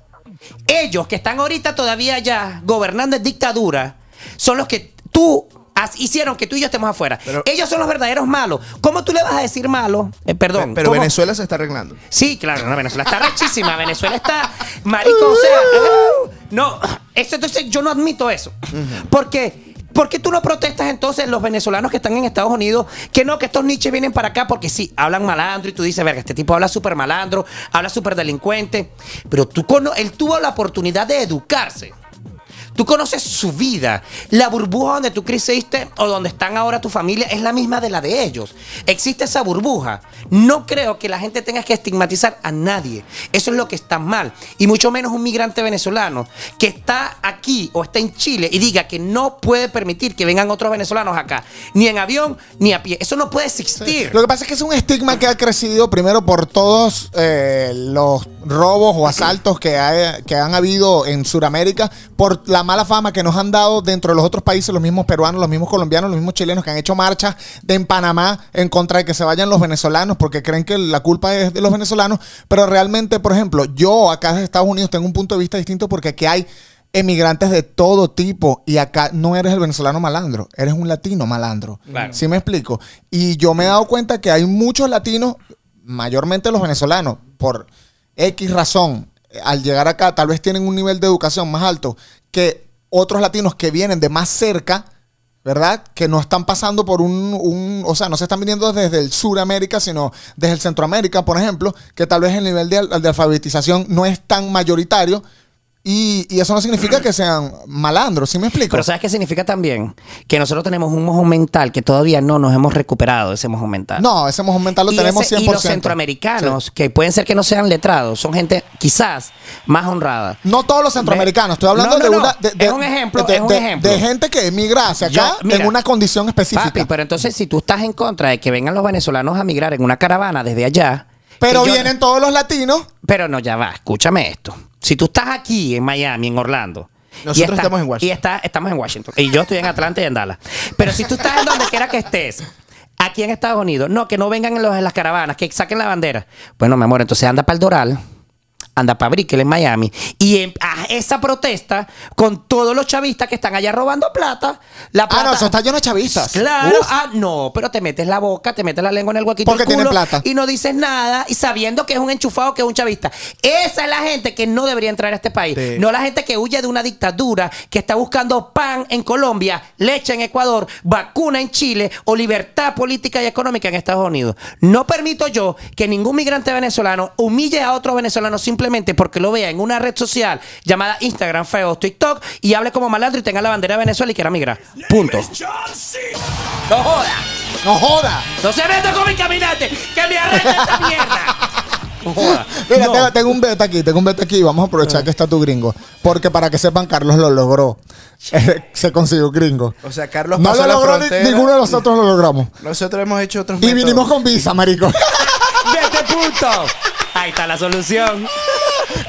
Ellos que están ahorita todavía allá gobernando en dictadura, son los que tú has- hicieron que tú y yo estemos afuera.
Pero-
Ellos son los verdaderos malos. ¿Cómo tú le vas a decir malo? Eh, perdón.
Pero
¿cómo?
Venezuela se está arreglando.
Sí, claro, no, Venezuela está rechísima. Venezuela está, marico, o sea, no, eso, entonces yo no admito eso. Porque, ¿por qué tú no protestas entonces los venezolanos que están en Estados Unidos que no, que estos niches vienen para acá porque sí, hablan malandro y tú dices, verga, este tipo habla súper malandro, habla súper delincuente, pero tú él tuvo la oportunidad de educarse. Tú conoces su vida. La burbuja donde tú creciste o donde están ahora tu familia es la misma de la de ellos. Existe esa burbuja. No creo que la gente tenga que estigmatizar a nadie. Eso es lo que está mal. Y mucho menos un migrante venezolano que está aquí o está en Chile y diga que no puede permitir que vengan otros venezolanos acá. Ni en avión ni a pie. Eso no puede existir.
Lo que pasa es que es un estigma que ha crecido primero por todos eh, los robos o asaltos que, hay- que han habido en Sudamérica, por la mala fama que nos han dado dentro de los otros países, los mismos peruanos, los mismos colombianos, los mismos chilenos que han hecho marchas de en Panamá en contra de que se vayan los venezolanos porque creen que la culpa es de los venezolanos. Pero realmente, por ejemplo, yo acá en Estados Unidos tengo un punto de vista distinto porque aquí hay emigrantes de todo tipo y acá no eres el venezolano malandro, eres un latino malandro.
Claro.
¿Sí me explico? Y yo me he dado cuenta que hay muchos latinos, mayormente los venezolanos, por X razón, al llegar acá tal vez tienen un nivel de educación más alto que otros latinos que vienen de más cerca, ¿verdad? Que no están pasando por un, un- o sea, no se están viniendo desde el Suramérica, sino desde el Centroamérica, por ejemplo, que tal vez el nivel de, al- de alfabetización no es tan mayoritario. Y, y eso no significa que sean malandros, ¿sí me explico?
Pero ¿sabes qué significa también? Que nosotros tenemos un mojo mental que todavía no nos hemos recuperado ese mojo mental.
no, ese mojo mental lo
y,
tenemos
ese-
100%.
y los centroamericanos, que pueden ser que no sean letrados, son gente quizás más honrada.
No todos los centroamericanos, estoy hablando
No, no,
de
no.
una. De, de-
Es un ejemplo,
de,
es un ejemplo.
de gente que emigra hacia
Yo-
acá
mira,
en una condición específica.
Papi, pero entonces si tú estás en contra de que vengan los venezolanos a migrar en una caravana desde allá.
Pero vienen todos los latinos.
Pero no, ya va, escúchame esto. Si tú estás aquí en Miami, en Orlando.
Nosotros
y está-
estamos en Washington.
Y está, estamos en Washington. Y yo estoy en Atlanta y en Dallas. Pero si tú estás en donde quiera que estés, aquí en Estados Unidos, no, que no vengan en, los, en las caravanas, que saquen la bandera. Bueno, mi amor, entonces anda para el Doral, anda para Brickell en Miami, y en, a esa protesta con todos los chavistas que están allá robando plata. La
Ah,
plata
no, eso está lleno de chavistas.
Claro,
Uf.
ah, no, pero te metes la boca, te metes la lengua en el huequito
Porque
del culo
tienen plata.
y no dices nada y sabiendo que es un enchufado, que es un chavista. Esa es la gente que no debería entrar a este país.
Sí.
No la gente que huye de una dictadura, que está buscando pan en Colombia, leche en Ecuador, vacuna en Chile o libertad política y económica en Estados Unidos. No permito yo que ningún migrante venezolano humille a otro venezolano simplemente porque lo vea en una red social llamada Instagram, Facebook, TikTok y hable como malandro y tenga la bandera de Venezuela y quiera migrar. Punto. No joda.
No joda.
No se meta con mi caminante, que me arregla esta mierda. Joda.
Mira,
No.
tengo, tengo un beta aquí, tengo un beta aquí. Vamos a aprovechar que está tu gringo. Porque para que sepan, Carlos lo logró. Eh, Se consiguió gringo.
O sea, Carlos
No
pasó
lo
la
logró, ni-
frontera.
ninguno de nosotros lo logramos.
Nosotros hemos hecho otros
Y
métodos.
vinimos con visa, marico.
¡De este punto! Ahí está la solución.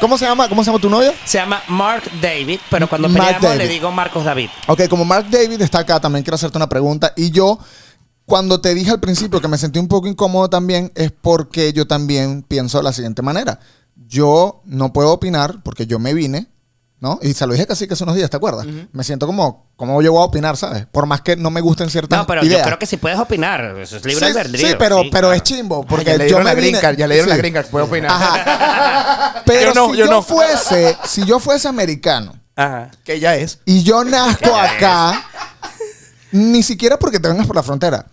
¿Cómo se llama? ¿Cómo se llama tu novio?
Se llama Mark David, pero cuando
Mark
peleamos le
David.
digo Marcos David.
Ok, como Mark David está acá, también quiero hacerte una pregunta. Y yo, cuando te dije al principio que me sentí un poco incómodo también, es porque yo también pienso de la siguiente manera. Yo no puedo opinar porque yo me vine, ¿no? Y se lo dije casi que hace unos días, ¿te acuerdas? Me siento como, como yo voy a opinar, ¿sabes? Por más que no me gusten ciertas
No, pero
ideas.
yo creo que sí puedes opinar. Eso es libre
sí,
albedrío.
sí, pero, pero
claro.
es chimbo. Porque
ya le
yo
dieron
me
la green
vine-
card, ya le dieron la green card, puede opinar.
Ajá. Pero
Yo no,
si
yo
yo,
no.
fuese, si yo fuese americano
Ajá.
Que ya es.
y yo nazco acá, ni siquiera porque te vengas por la frontera.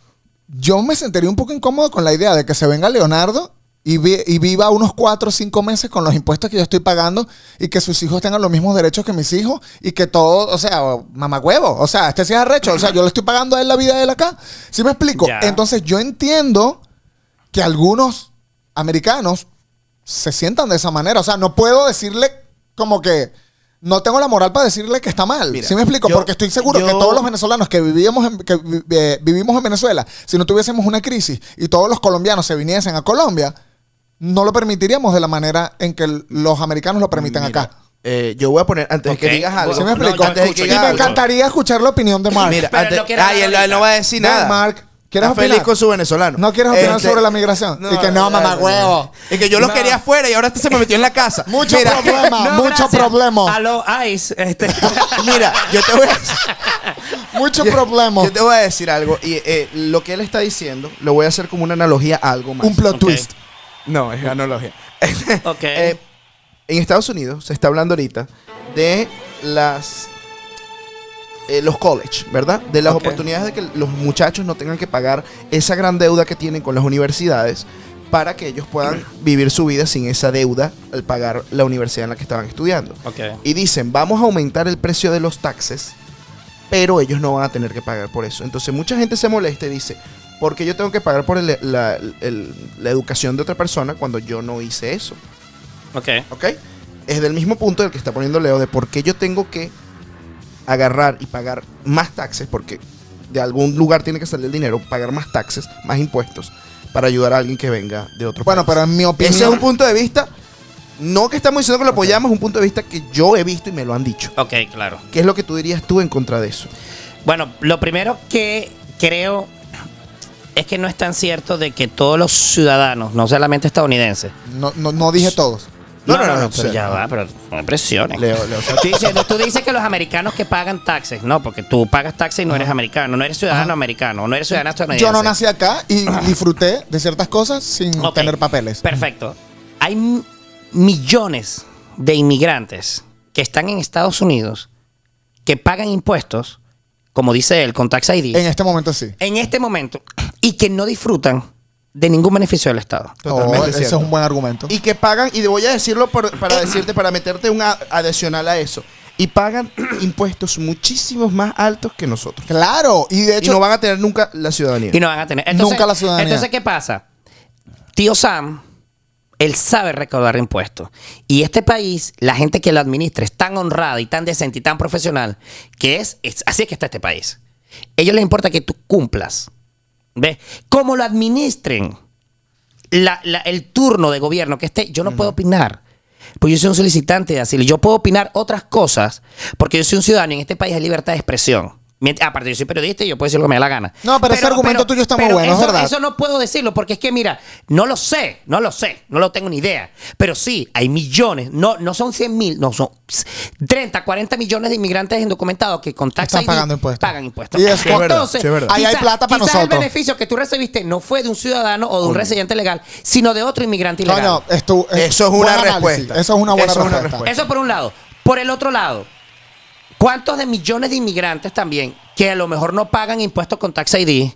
Yo me sentiría un poco incómodo con la idea de que se venga Leonardo y, vi- y viva unos cuatro o cinco meses con los impuestos que yo estoy pagando y que sus hijos tengan los mismos derechos que mis hijos y que todo, o sea, mamagüevo, o sea, este sí es arrecho, o sea, yo le estoy pagando a él la vida de él acá. ¿Sí me explico?
Ya.
Entonces yo entiendo que algunos americanos se sientan de esa manera. O sea, no puedo decirle como que no tengo la moral para decirle que está mal.
Mira,
¿Sí me explico?
yo-
Porque estoy seguro que todos los venezolanos que vivíamos en, que eh, vivimos en Venezuela, si no tuviésemos una crisis y todos los colombianos se viniesen a Colombia, no lo permitiríamos de la manera en que los americanos lo permiten
Mira,
acá.
eh, yo voy a poner, antes de que digas algo.
¿Sí me
No,
explico?
escucho,
y me
algo.
encantaría escuchar la opinión de Mark.
Mira, antes,
no
ay, él, no va a decir
Ven,
nada.
Mark, ¿quieres
Está feliz con su venezolano.
¿No quieres opinar
Este,
sobre la migración? y que no, mamá huevo.
Y que yo lo
No.
quería afuera y ahora este se me metió en la casa.
Mucho
Mira,
problema,
No,
mucho
gracias.
problema.
A Ice. Este.
Mira, yo te voy a
Mucho
yo-
problema.
Yo te voy a decir algo. Y eh, lo que él está diciendo, lo voy a hacer como una analogía a algo más.
Un plot twist.
No, es analogía.
ok.
Eh, en Estados Unidos se está hablando ahorita de las eh, los college, ¿verdad? De las oportunidades de que los muchachos no tengan que pagar esa gran deuda que tienen con las universidades para que ellos puedan vivir su vida sin esa deuda al pagar la universidad en la que estaban estudiando.
ok.
Y dicen, vamos a aumentar el precio de los taxes, pero ellos no van a tener que pagar por eso. Entonces mucha gente se molesta y dice, ¿por qué yo tengo que pagar por el- la, el- la educación de otra persona cuando yo no hice eso?
Ok.
¿Ok? Es del mismo punto del que está poniendo Leo de por qué yo tengo que agarrar y pagar más taxes, porque de algún lugar tiene que salir el dinero, pagar más taxes, más impuestos, para ayudar a alguien que venga de otro
Bueno,
país.
pero en mi opinión.
Ese es un punto de vista, no que estamos diciendo que lo apoyamos, es un punto de vista que yo he visto y me lo han dicho.
Ok, claro.
¿Qué es lo que tú dirías tú en contra de eso?
Bueno, lo primero que creo es que no es tan cierto de que todos los ciudadanos, no solamente estadounidenses.
No, no, no dije todos.
No, no, no, no,
pero ya va, pero no me presiones.
Leo, Leo,
Tú dices, tú dices que los americanos que pagan taxes, no, porque tú pagas taxes y no eres americano, no eres ciudadano americano, no eres ciudadano estadounidense.
Yo no nací acá y disfruté de ciertas cosas sin tener papeles.
Perfecto. Hay millones de inmigrantes que están en Estados Unidos que pagan impuestos, como dice él, con Tax ID,
En este momento sí.
en este momento y que no disfrutan de ningún beneficio del Estado.
Totalmente
Oh, ese
cierto.
es un buen argumento.
y que pagan, y voy a decirlo por- para decirte, para meterte un adicional a eso, y pagan impuestos muchísimos más altos que nosotros.
claro, y de
Y
hecho,
no van a tener nunca la ciudadanía.
Y no van a tener.
Nunca la ciudadanía.
Entonces, ¿qué pasa? Tío Sam, él sabe recaudar impuestos. Y este país, la gente que lo administra es tan honrada y tan decente y tan profesional que es, es- así es que está este país. ellos les importa que tú cumplas. ¿Ves? Cómo lo administren la- la- el turno de gobierno que esté, yo no puedo opinar. Pues yo soy un solicitante de asilo. Yo puedo opinar otras cosas porque yo soy un ciudadano y en este país hay libertad de expresión. Aparte, yo soy periodista y yo puedo decir lo que me dé la gana.
No, pero ese argumento tuyo está muy bueno, es
eso,
verdad.
Eso no puedo decirlo porque es que, mira, no lo sé, no lo sé, no lo tengo ni idea. Pero sí, hay millones, no, no son 100 mil, no son 30, 40 millones de inmigrantes indocumentados que con tax
Están
ID
pagando impuestos.
Pagan impuestos.
Y es-
Entonces,
sí, es verdad.
Ahí hay plata para
quizá
nosotros.
el beneficio que tú recibiste no fue de un ciudadano o de un residente legal, sino de otro inmigrante ilegal.
Estu- eh,
Eso es una
análisis.
respuesta.
Eso es una buena
Eso una
respuesta.
Eso por un lado. Por el otro lado, ¿cuántos de millones de inmigrantes también que a lo mejor no pagan impuestos con Tax ID,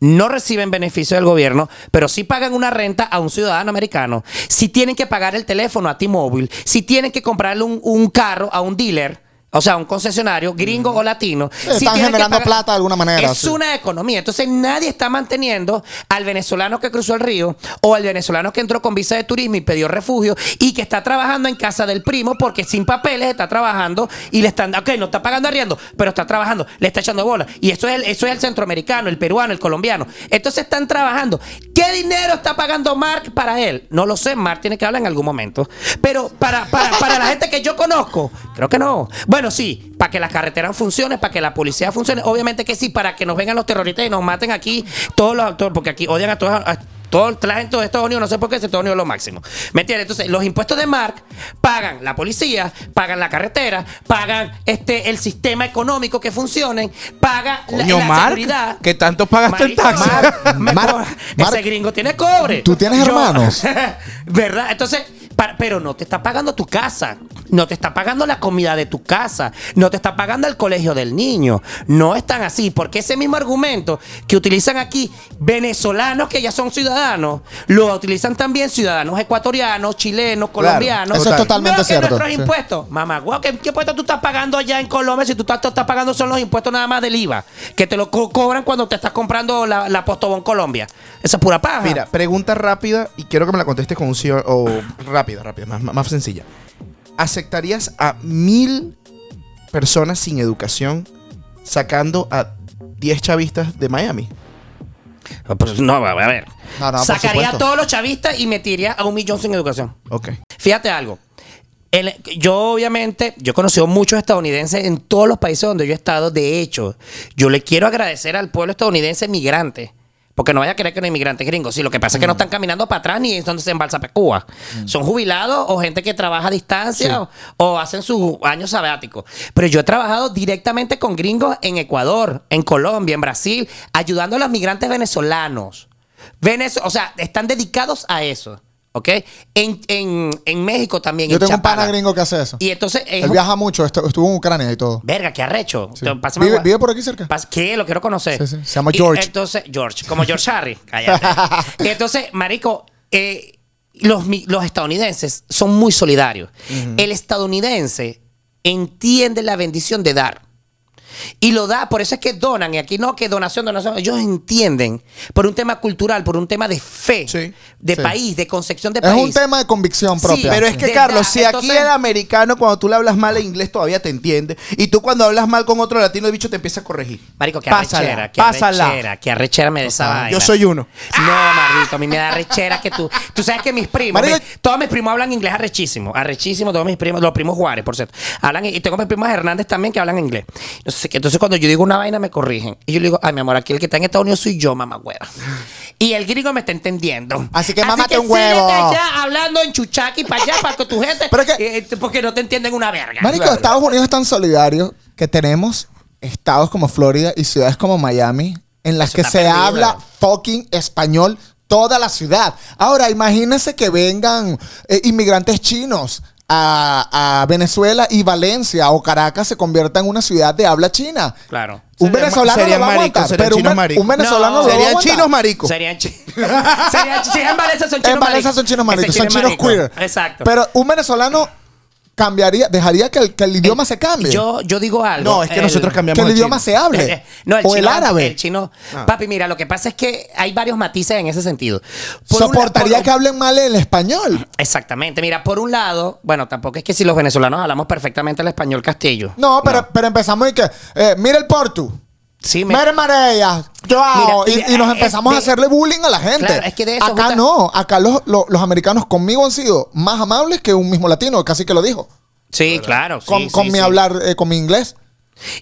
no reciben beneficio del gobierno, pero sí pagan una renta a un ciudadano americano? Si tienen que pagar el teléfono a T-Mobile, si tienen que comprarle un, un carro a un dealer, O sea, un concesionario gringo o latino. sí
están generando plata de alguna manera,
Es
sí.
una economía. Entonces nadie está manteniendo al venezolano que cruzó el río o al venezolano que entró con visa de turismo y pidió refugio y que está trabajando en casa del primo porque sin papeles está trabajando y le están, ok, no está pagando arriendo, pero está trabajando, le está echando bola. Y eso es el, eso es el centroamericano, el peruano, el colombiano. Entonces están trabajando. ¿Qué dinero está pagando Mark para él? No lo sé, Mark tiene que hablar en algún momento. Pero para, para, para la gente que yo conozco, creo que no. Bueno, sí, para que las carreteras funcionen, para que la policía funcione, obviamente que sí, para que nos vengan los terroristas y nos maten aquí todos los actores, porque aquí odian a todos. A, toda la gente de Estados Unidos, no sé por qué, Estados Unidos es lo máximo. ¿Me entiendes? Entonces, los impuestos de Mark pagan la policía, pagan la carretera, pagan este el sistema económico que funcione, paga la,
Coño,
la
Mark,
seguridad.
¿qué tanto pagaste
Marico,
taxi?
Mark,
Mark,
ese gringo tiene cobre.
¿tú tienes hermanos?
¿Verdad? Entonces, pero no te está pagando tu casa, no te está pagando la comida de tu casa, no te está pagando el colegio del niño. No están así, porque ese mismo argumento que utilizan aquí venezolanos que ya son ciudadanos, lo utilizan también ciudadanos ecuatorianos, chilenos, colombianos.
Eso es totalmente cierto,
nuestros
sí.
impuestos. Mamá, guau, ¿qué, qué impuestos tú estás pagando allá en Colombia si tú estás, tú estás pagando son los impuestos nada más del IVA? Que te lo co- cobran cuando te estás comprando la, la Postobón Colombia. Esa es pura paja.
Mira, pregunta rápida y quiero que me la contestes con un sí o, o rápida, rápida, más, más sencilla. ¿Aceptarías a mil personas sin educación sacando a 10 chavistas de Miami?
Pues no, a ver.
No,
Sacaría a todos los chavistas y metiría a un millón sin educación.
Ok.
Fíjate algo. El- yo obviamente, yo he conocido muchos estadounidenses en todos los países donde yo he estado. De hecho, yo le quiero agradecer al pueblo estadounidense migrante. Porque no vaya a creer que no hay inmigrantes gringos. Sí, lo que pasa es que no están caminando para atrás ni es donde se embalsa Cuba. Son jubilados o gente que trabaja a distancia o, o hacen sus años sabáticos. Pero yo he trabajado directamente con gringos en Ecuador, en Colombia, en Brasil, ayudando a los migrantes venezolanos. Venezo- o sea, están dedicados a eso. ¿Ok? En, en, en México también.
Yo
en
tengo un pana gringo que hace eso.
Y entonces. es
Él
un-
viaja mucho, estu- estuvo en Ucrania y todo.
Verga, qué arrecho.
Sí. ¿Vive, vive por aquí cerca?
¿Qué? Lo quiero conocer.
Sí, sí. Se llama
Y
George.
entonces, George, como George Harry. Cállate. Y entonces, marico, eh, los, los estadounidenses son muy solidarios. El estadounidense entiende la bendición de dar. Y lo da, por eso es que donan, y aquí no que donación, donación, ellos entienden, por un tema cultural, por un tema de fe,
Sí,
de
sí.
país, de concepción de
Es
país.
un tema de convicción
Sí,
propia.
Pero es que,
De
Carlos, si aquí
entonces-
el americano, cuando tú le hablas mal en inglés, todavía te entiende. Y tú, cuando hablas mal con otro latino, el bicho te empieza a corregir.
Marico,
Pásala,
arrechera,
pásala.
arrechera, qué arrechera me da.
Yo soy uno.
No, Marrito, a mí me da arrechera que tú. Tú sabes que mis primos,
Marico-
mi- todos mis primos hablan inglés arrechísimo, arrechísimo, todos mis primos, los primos Juárez, por cierto. Hablan, y tengo mis primos Hernández también que hablan inglés. Entonces, que- entonces cuando yo digo una vaina me corrigen. Y yo le digo, ay, mi amor, aquí el que está en Estados Unidos soy yo, mamá hueva. Y el gringo me está entendiendo.
Así que mámate un huevo.
allá hablando en chuchaki para allá, para que tu gente.
Pero que-
eh, porque no te entienden una verga.
Marico,
Claro.
Estados Unidos es tan solidario que tenemos estados como Florida y ciudades como Miami en las
Eso
que se
perdido.
habla fucking español toda la ciudad. Ahora, imagínense que vengan eh, inmigrantes chinos a, a Venezuela y Valencia o Caracas se convierta en una ciudad de habla china.
Claro.
Un venezolano
serían
lo va a
maricos,
aguantar,
serían
pero un,
chinos
ve-
maricos.
un venezolano
No,
lo
Serían chinos maricos.
Serían chi- serían chi- si es en Valencia son chinos
En Valencia
maricos.
son chinos maricos, son chinos queer.
Exacto.
Pero un venezolano cambiaría, dejaría que el, que el idioma se cambie.
Yo, yo digo algo.
No, es que
el-
nosotros
que
cambiamos
el
al
idioma
chino.
se hable.
Eh, No, el
o
chino,
el árabe.
El chino.
Ah.
Papi, mira, lo que pasa es que hay varios matices en ese sentido. Por un la-
Soportaría
por-
que hablen mal el español.
Exactamente. Mira, por un lado, bueno, tampoco es que si los venezolanos hablamos perfectamente el español castillo.
No, pero, pero empezamos y que, eh, mira el portu.
Sí, me-.
Mira, y, y nos
eh,
empezamos
de-
a hacerle bullying a la gente.
Claro, es que de eso
acá
justa-
no, acá los, los, los americanos conmigo han sido más amables que un mismo latino, casi que lo dijo.
Sí, claro. sí,
con
sí,
con mi hablar, eh, con mi inglés.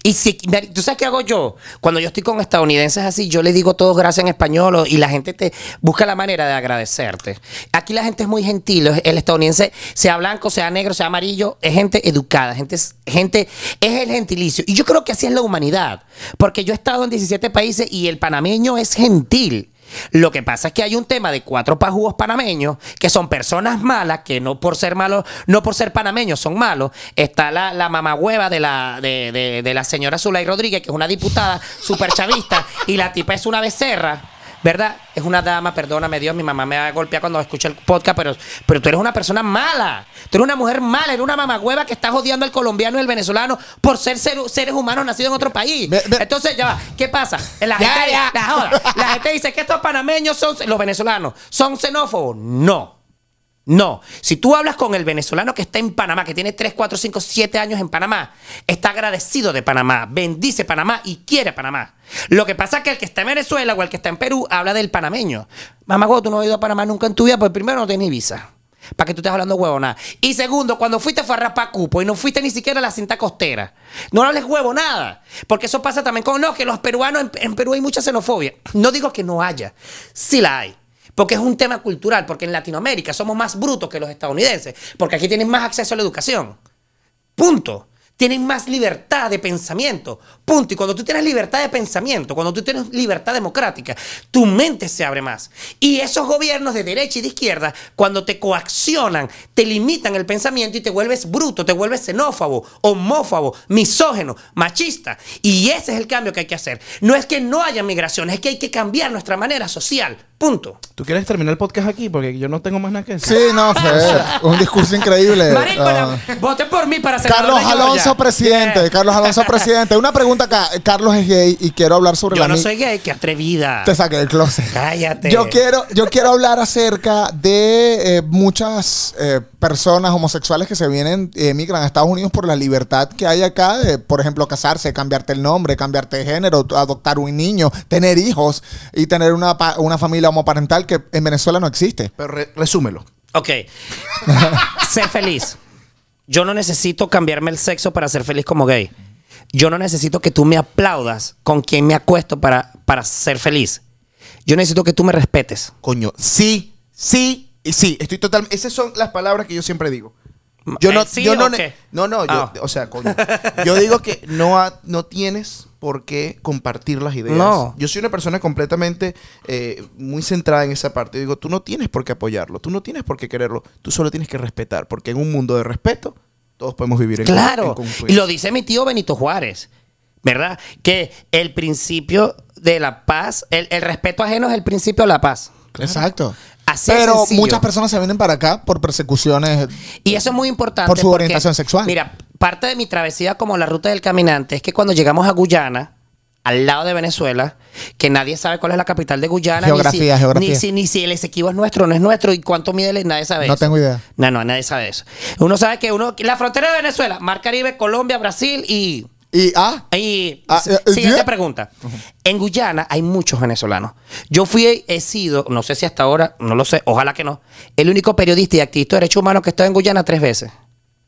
Y si, ¿tú sabes qué hago yo? Cuando yo estoy con estadounidenses así, yo les digo todos gracias en español y la gente te busca la manera de agradecerte. Aquí la gente es muy gentil. El estadounidense, sea blanco, sea negro, sea amarillo, es gente educada, gente, gente es el gentilicio. Y yo creo que así es la humanidad. Porque yo he estado en 17 países y el panameño es gentil. Lo que pasa es que hay un tema de cuatro pajugos panameños que son personas malas, que no por ser malos, no por ser panameños son malos. Está la, la mamagüeva de la, de, de- de la señora Zulay Rodríguez, que es una diputada súper chavista, y la tipa es una becerra. ¿Verdad? Es una dama, perdóname Dios, mi mamá me va a golpear cuando escucha el podcast, pero, pero tú eres una persona mala. Tú eres una mujer mala, eres una mamagüeva que está jodiendo al colombiano y al venezolano por ser ser- seres humanos nacidos en otro país. Entonces, ya va, ¿qué pasa? La
Ya,
gente,
ya.
La, joda, la gente dice que estos panameños son, los venezolanos, son xenófobos. No. No, si tú hablas con el venezolano que está en Panamá, que tiene 3, 4, 5, 7 años en Panamá, está agradecido de Panamá, bendice Panamá y quiere Panamá. Lo que pasa es que el que está en Venezuela o el que está en Perú habla del panameño. Mamá, tú no has ido a Panamá nunca en tu vida, pues primero no tienes ni visa. Para que tú estés hablando huevonada. Y segundo, cuando fuiste fue a raspar cupo y no fuiste ni siquiera a la cinta costera. No hables huevo nada. Porque eso pasa también con, no, que los peruanos, en, en Perú hay mucha xenofobia. No digo que no haya. Sí la hay. Porque es un tema cultural, porque en Latinoamérica somos más brutos que los estadounidenses, porque aquí tienen más acceso a la educación. Punto. Tienen más libertad de pensamiento. Punto. Y cuando tú tienes libertad de pensamiento, cuando tú tienes libertad democrática, tu mente se abre más. Y esos gobiernos de derecha y de izquierda, cuando te coaccionan, te limitan el pensamiento y te vuelves bruto, te vuelves xenófobo, homófobo, misógeno, machista. Y ese es el cambio que hay que hacer. No es que no haya migraciones, es que hay que cambiar nuestra manera social. Punto.
¿Tú quieres terminar el podcast aquí? Porque yo no tengo más nada que decir.
Sí, no, fue un discurso increíble.
Marico,
Ah.
la- vote por mí para ser
Carlos Alonso, presidente. Carlos Alonso, presidente. Una pregunta acá. Carlos es gay y quiero hablar sobre
Yo
la
no
mi-
soy gay, qué atrevida.
Te saqué del closet.
Cállate.
Yo quiero, yo quiero hablar acerca de eh, muchas eh, personas homosexuales que se vienen, eh, emigran a Estados Unidos por la libertad que hay acá, de, por ejemplo, casarse, cambiarte el nombre, cambiarte de género, adoptar un niño, tener hijos y tener una, pa- una familia homoparental que en Venezuela no existe.
Pero re- resúmelo.
Ok. ser feliz. Yo no necesito cambiarme el sexo para ser feliz como gay. Yo no necesito que tú me aplaudas con quien me acuesto para, para ser feliz. Yo necesito que tú me respetes.
Coño, sí, sí y sí. Estoy total. Esas son las palabras que yo siempre digo. Yo no,
Eh, ¿sí
yo
o
no,
qué?
no, no, yo,
Ah.
o sea, coño. Yo digo que no, ha- no tienes por qué compartir las ideas.
No.
Yo soy una persona completamente eh, muy centrada en esa parte. Yo digo, tú no tienes por qué apoyarlo, tú no tienes por qué quererlo, tú solo tienes que respetar, porque en un mundo de respeto todos podemos vivir en
Claro. Y lo dice mi tío Benito Juárez. ¿Verdad? Que el principio de la paz, el, el respeto ajeno es el principio de la paz.
Exacto.
Así
Pero muchas personas se vienen para acá por persecuciones.
Y eso es muy importante.
Por su
porque,
orientación sexual.
Mira, parte de mi travesía como la ruta del caminante es que cuando llegamos a Guyana, al lado de Venezuela, que nadie sabe cuál es la capital de Guyana.
Geografía,
ni si,
geografía.
Ni si, ni si el Esequibo es nuestro o no es nuestro y cuánto mide el, nadie sabe
No
eso.
tengo idea.
No, no, nadie sabe eso. Uno sabe que uno, la frontera de Venezuela, Mar Caribe, Colombia, Brasil y
Y ah,
y
Ah, eh,
siguiente
yeah.
pregunta. En Guyana hay muchos venezolanos. Yo fui, he sido, no sé si hasta ahora, no lo sé, ojalá que no, el único periodista y activista de derechos humanos que está en Guyana tres veces.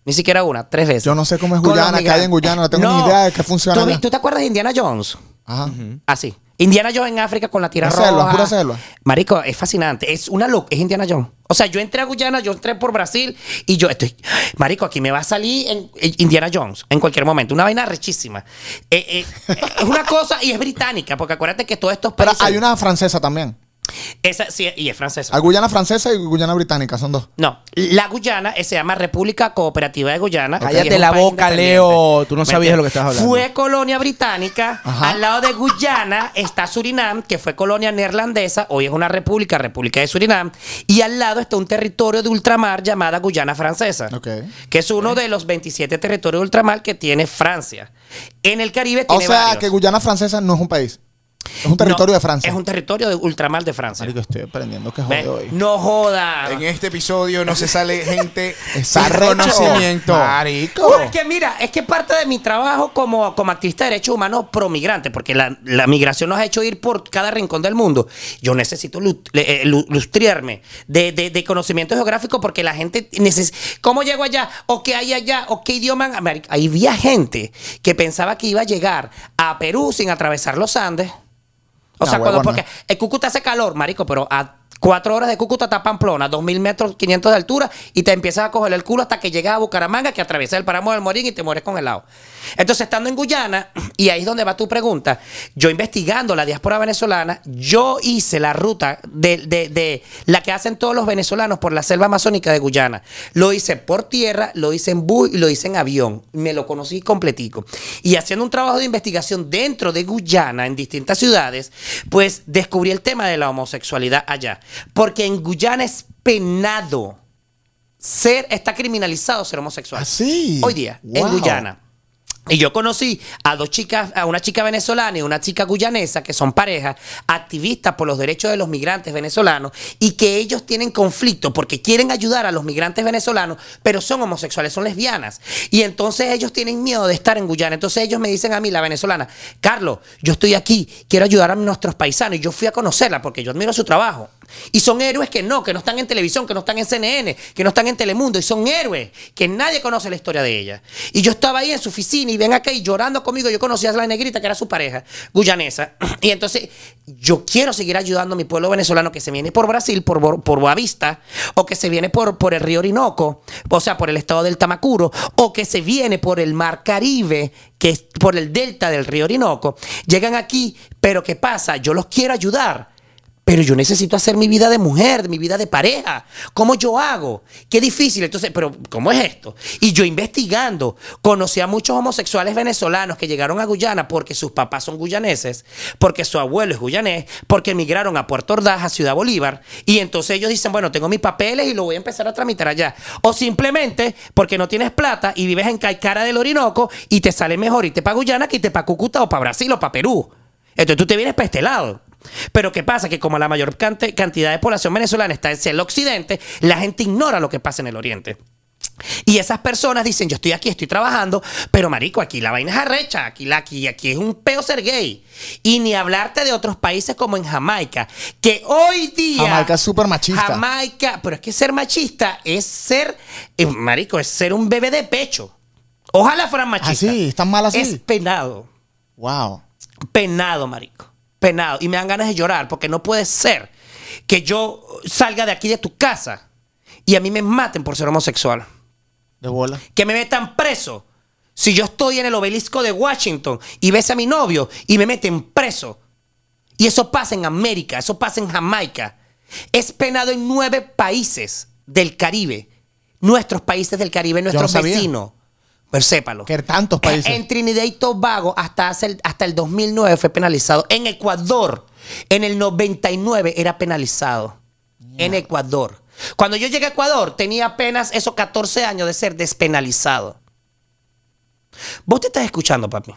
Ni siquiera una, tres veces.
Yo no sé cómo es
Con
Guyana, qué hay en. Guyana, no tengo ni idea de qué funciona
¿Tú. ¿Tú te acuerdas de Indiana Jones?
ajá.
Así. Indiana Jones en África con la tira roja.
selva, pura selva.
Marico, es fascinante. Es una loca. Es Indiana Jones. O sea, yo entré a Guyana, yo entré por Brasil y yo estoy. Marico, aquí me va a salir en, en Indiana Jones en cualquier momento. Una vaina rechísima. Eh, eh, es una cosa y es británica, porque acuérdate que todos estos
Pero
países.
hay una francesa también.
Esa, sí, y es francesa.
Hay Guyana francesa y Guyana británica, son dos.
No, la Guyana eh, se llama República Cooperativa de Guyana.
Cállate
y es un
la
país
boca,
independiente.
Leo. Tú no
¿Me
sabías de lo que estabas hablando.
Fue colonia británica.
Ajá.
Al lado de Guyana está Surinam, que fue colonia neerlandesa. Hoy es una república, República de Surinam. Y al lado está un territorio de ultramar llamada Guyana Francesa.
Ok.
Que es uno de los 27 territorios de ultramar que tiene Francia. En el Caribe
O
tiene
sea,
varios.
que Guyana francesa no es un país. Es un territorio
No,
de Francia.
Es un territorio de ultramar de Francia.
Marico, estoy aprendiendo que jode hoy.
No joda.
En este episodio no se sale gente sin conocimiento.
Marico.
Es que mira, es que parte de mi trabajo como, como activista de derechos humanos pro migrante, porque la, la migración nos ha hecho ir por cada rincón del mundo. Yo necesito lu- le- eh, lu- lustriarme de, de- de conocimiento geográfico porque la gente necesita. ¿Cómo llego allá? ¿O qué hay allá? ¿O qué idioma? Marico, Ahí había gente que pensaba que iba a llegar a Perú sin atravesar los Andes. O
No,
sea, cuando, porque el Cúcuta hace calor, marico, pero a Cuatro horas de Cúcuta a Pamplona, 2.000 metros, 500 de altura, y te empiezas a coger el culo hasta que llegas a Bucaramanga, que atraviesa el páramo del Morín y te mueres congelado. Entonces, estando en Guyana, y ahí es donde va tu pregunta, yo investigando la diáspora venezolana, yo hice la ruta de, de- de la que hacen todos los venezolanos por la selva amazónica de Guyana. Lo hice por tierra, lo hice en bus y lo hice en avión. Me lo conocí completico. Y haciendo un trabajo de investigación dentro de Guyana, en distintas ciudades, pues descubrí el tema de la homosexualidad allá. Porque en Guyana es penado ser, está criminalizado ser homosexual.
¿Ah, sí?
Hoy día, en. Guyana. Y yo conocí a dos chicas, a una chica venezolana y una chica guyanesa, que son parejas, activistas por los derechos de los migrantes venezolanos, y que ellos tienen conflicto porque quieren ayudar a los migrantes venezolanos, pero son homosexuales, son lesbianas. Y entonces ellos tienen miedo de estar en Guyana. Entonces ellos me dicen a mí, la venezolana, Carlos, yo estoy aquí, quiero ayudar a nuestros paisanos. Y yo fui a conocerla porque yo admiro su trabajo. Y son héroes que no, que no están en televisión, que no están en CNN, que no están en Telemundo. Y son héroes que nadie conoce la historia de ella. Y yo estaba ahí en su oficina y ven acá y llorando conmigo. Yo conocía a la negrita que era su pareja, guyanesa. Y entonces yo quiero seguir ayudando a mi pueblo venezolano que se viene por Brasil, por, por Boavista, o que se viene por, por el río Orinoco, o sea, por el estado del Tamacuro, o que se viene por el mar Caribe, que es por el delta del río Orinoco. Llegan aquí, pero ¿qué pasa? Yo los quiero ayudar. Pero yo necesito hacer mi vida de mujer, mi vida de pareja. ¿Cómo yo hago? Qué difícil. Entonces, pero ¿cómo es esto? Y yo investigando, conocí a muchos homosexuales venezolanos que llegaron a Guyana porque sus papás son guyaneses, porque su abuelo es guyanés, porque emigraron a Puerto Ordaz, a Ciudad Bolívar. Y entonces ellos dicen, bueno, tengo mis papeles y lo voy a empezar a tramitar allá. O simplemente porque no tienes plata y vives en Caicara del Orinoco y te sale mejor irte para Guyana que irte para Cúcuta o para Brasil o para Perú. Entonces tú te vienes para este lado. Pero ¿qué pasa? Que como la mayor cante- cantidad de población venezolana está en el occidente, la gente ignora lo que pasa en el oriente. Y esas personas dicen, yo estoy aquí, estoy trabajando, pero marico, aquí la vaina es arrecha, aquí, la, aquí, aquí es un peo ser gay. Y ni hablarte de otros países como en Jamaica, que hoy día...
Jamaica es súper machista.
Jamaica, pero es que ser machista es ser, eh, marico, es ser un bebé de pecho. Ojalá fueran machistas.
Así, están mal así.
Es penado.
Wow.
Penado, marico. Penado. Y me dan ganas de llorar porque no puede ser que yo salga de aquí de tu casa y a mí me maten por ser homosexual.
De bola.
Que me metan preso. Si yo estoy en el obelisco de Washington y ves a mi novio y me meten preso. Y eso pasa en América, eso pasa en Jamaica. Es penado en nueve países del Caribe. Nuestros países del Caribe, nuestros
no
vecinos. Pero sépalo.
Que tantos países.
En Trinidad y Tobago hasta, hace el, hasta el 2009 fue penalizado. En Ecuador, en el 99 era penalizado. En Ecuador. Cuando yo llegué a Ecuador, tenía apenas esos 14 años de ser despenalizado. Vos te estás escuchando, papi.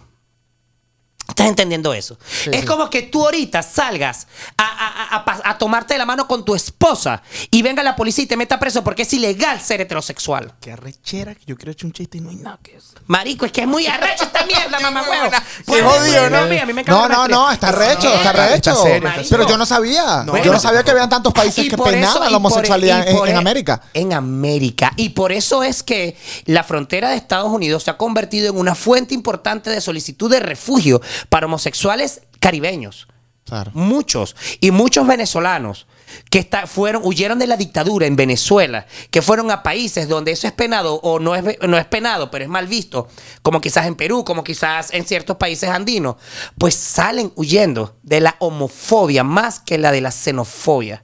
¿Estás entendiendo eso? es
sí.
como que tú ahorita salgas a, a- a- a tomarte de la mano con tu esposa y venga la policía y te meta preso porque es ilegal ser heterosexual.
Qué arrechera que yo quiero echar un chiste y no hay nada que eso.
Marico, es que es muy arrecho esta mierda, mamá huevo.
Qué jodido, ¿no?
A mí, a mí me
No, no, está recho, está
Está
recho.
serio, está
Pero yo no sabía.
No,
yo no sabía que habían tantos países que penaban la homosexualidad en, en
e-
América.
En América. Y por eso es que la frontera de Estados Unidos se ha convertido en una fuente importante de solicitud de refugio para homosexuales caribeños.
Claro.
Muchos. Y muchos venezolanos que está- fueron, huyeron de la dictadura en Venezuela, que fueron a países donde eso es penado o no es, no es penado, pero es mal visto, como quizás en Perú, como quizás en ciertos países andinos, pues salen huyendo de la homofobia más que la de la xenofobia.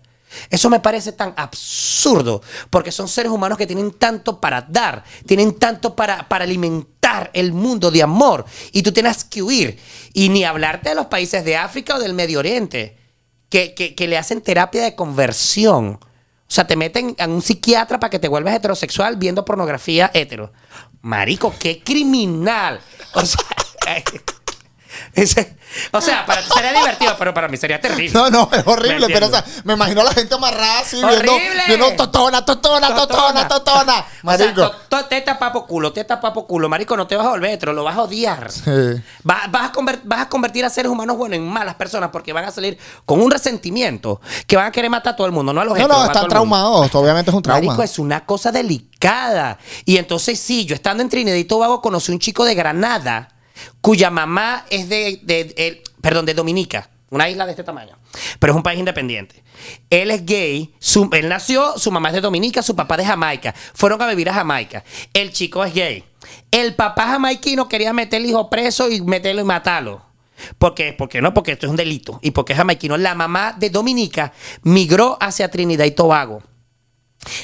Eso me parece tan absurdo, porque son seres humanos que tienen tanto para dar, tienen tanto para, para alimentar el mundo de amor, y tú tienes que huir. Y ni hablarte de los países de África o del Medio Oriente, que, que- que le hacen terapia de conversión. O sea, te meten a un psiquiatra para que te vuelvas heterosexual viendo pornografía hetero. Marico, qué criminal. O sea, ese- o sea, para ti sería divertido, pero para mí sería terrible.
No, no, es horrible,
¿Me
pero o sea, me imagino a la gente amarrada así, viendo,
¡Horrible!
viendo totona, totona, totona, totona.
O sea,
Marico.
to- to- teta papo culo, teta papo culo. Marico, no te vas a volver hetero, lo vas a odiar.
Sí.
Va- vas, a vas a convertir a seres humanos buenos en malas personas porque van a salir con un resentimiento que van a querer matar a todo el mundo, no a los
No,
heteros,
están traumados. Obviamente es un trauma.
Marico, es una cosa delicada. Y entonces, sí, yo estando en Trinidad y Tobago conocí un chico de Granada cuya mamá es de, de- perdón, de Dominica. Una isla de este tamaño. Pero es un país independiente. Él es gay. su- él nació, su mamá es de Dominica, su papá de Jamaica. Fueron a vivir a Jamaica. El chico es gay. El papá jamaiquino quería meter al hijo preso y meterlo y matarlo. ¿Por qué? Porque no, porque esto es un delito. Y porque es jamaiquino. La mamá de Dominica migró hacia Trinidad y Tobago.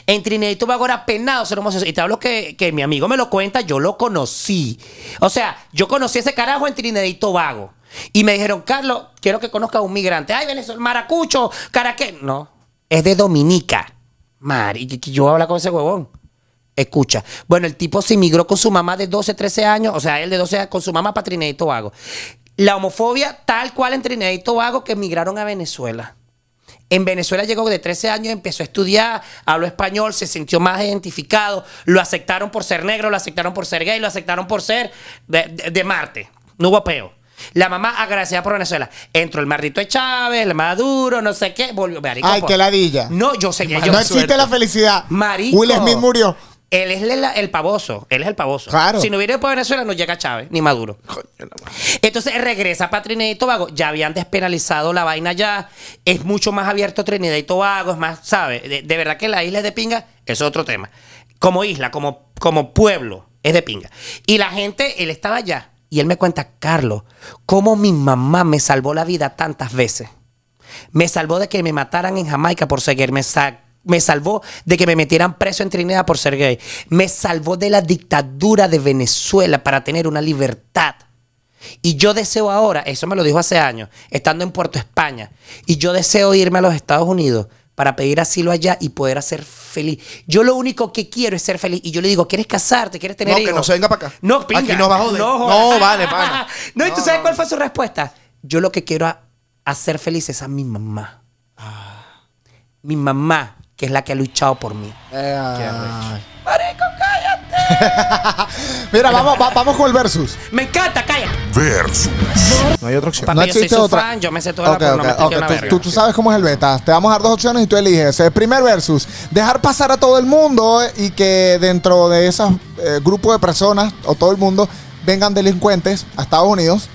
En Trinidad y Tobago era penado ser homosexual. Y te hablo que, que mi amigo me lo cuenta, yo lo conocí. O sea, yo conocí a ese carajo en Trinidad y Tobago. Y me dijeron, Carlos, quiero que conozca a un migrante. Ay, Venezuela, maracucho, caraque. No, es de Dominica. Mari, yo hablar con ese huevón. Escucha. Bueno, el tipo se migró con su mamá de 12, 13 años. O sea, él de 12 años con su mamá para Trinidad y Tobago. La homofobia tal cual en Trinidad y Tobago que migraron a Venezuela. En Venezuela llegó de 13 años, empezó a estudiar, habló español, se sintió más identificado, lo aceptaron por ser negro, lo aceptaron por ser gay, lo aceptaron por ser de, de- de Marte. No hubo peo. La mamá agradecida por Venezuela. Entró el maldito de Chávez, el Maduro, no sé qué, volvió. marico,
Ay,
po-
qué ladilla.
No, yo seguía yo.
no existe la felicidad.
Marico.
Will Smith murió.
Él es el, el pavoso, él es el pavoso.
Claro.
Si no hubiera ido por Venezuela, no llega Chávez, ni Maduro.
Coño.
Entonces regresa para Trinidad y Tobago. Ya habían despenalizado la vaina ya. Es mucho más abierto Trinidad y Tobago. Es más, ¿sabes? De, de verdad que la isla es de pinga. Es otro tema. Como isla, como, como pueblo, es de pinga. Y la gente, él estaba allá. Y él me cuenta, Carlos, cómo mi mamá me salvó la vida tantas veces. Me salvó de que me mataran en Jamaica por ser gay. Me, sa- me salvó de que me metieran preso en Trinidad por ser gay. Me salvó de la dictadura de Venezuela para tener una libertad. Y yo deseo ahora, eso me lo dijo hace años, estando en Puerto España, y yo deseo irme a los Estados Unidos para pedir asilo allá y poder ser feliz. Yo lo único que quiero es ser feliz. Y yo le digo, ¿quieres casarte? ¿Quieres tener
No, que
hijos?
no se venga para acá.
No, pinga.
Aquí nos va a joder.
No,
No, vale, pana.
No, ¿y tú
No,
sabes
no,
cuál
no.
fue su respuesta? Yo lo que quiero hacer feliz es a mi mamá. Mi mamá, que es la que ha luchado por mí.
Eh.
Marico, cállate.
Mira, vamos, va- vamos con el versus.
Me encanta, cállate.
Versus.
No hay otra opción.
Papi,
No
yo soy
existe
su
otra.
fan, yo me sé toda la
Ok, ok, ok.
una
Tú-
verga.
Tú, tú sabes cómo es el beta. Te vamos a dar dos opciones y tú eliges. El primer versus, dejar pasar a todo el mundo y que dentro de esos eh, grupos de personas o todo el mundo vengan delincuentes a Estados Unidos.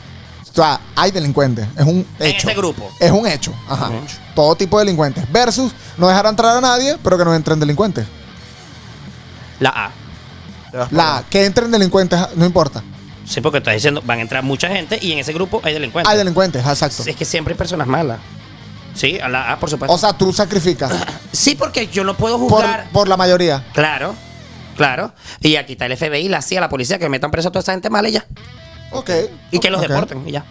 O sea, hay delincuentes. Es un
En
hecho.
ese grupo.
Es un hecho. Ajá.
Un hecho.
Todo tipo de delincuentes. Versus no dejar entrar a nadie, pero que no entren delincuentes.
La A.
La que entren delincuentes, no importa.
Sí, porque estás diciendo, van a entrar mucha gente y en ese grupo hay delincuentes.
Hay delincuentes, exacto.
Es que siempre hay personas malas. Sí, a la A, por supuesto.
O sea, tú sacrificas
sí, porque yo no puedo
por,
juzgar.
por la mayoría.
Claro, claro. Y aquí está el FBI, la CIA, la policía, que metan preso a toda esa gente mala y ya.
Ok.
Y que los deporten y ya.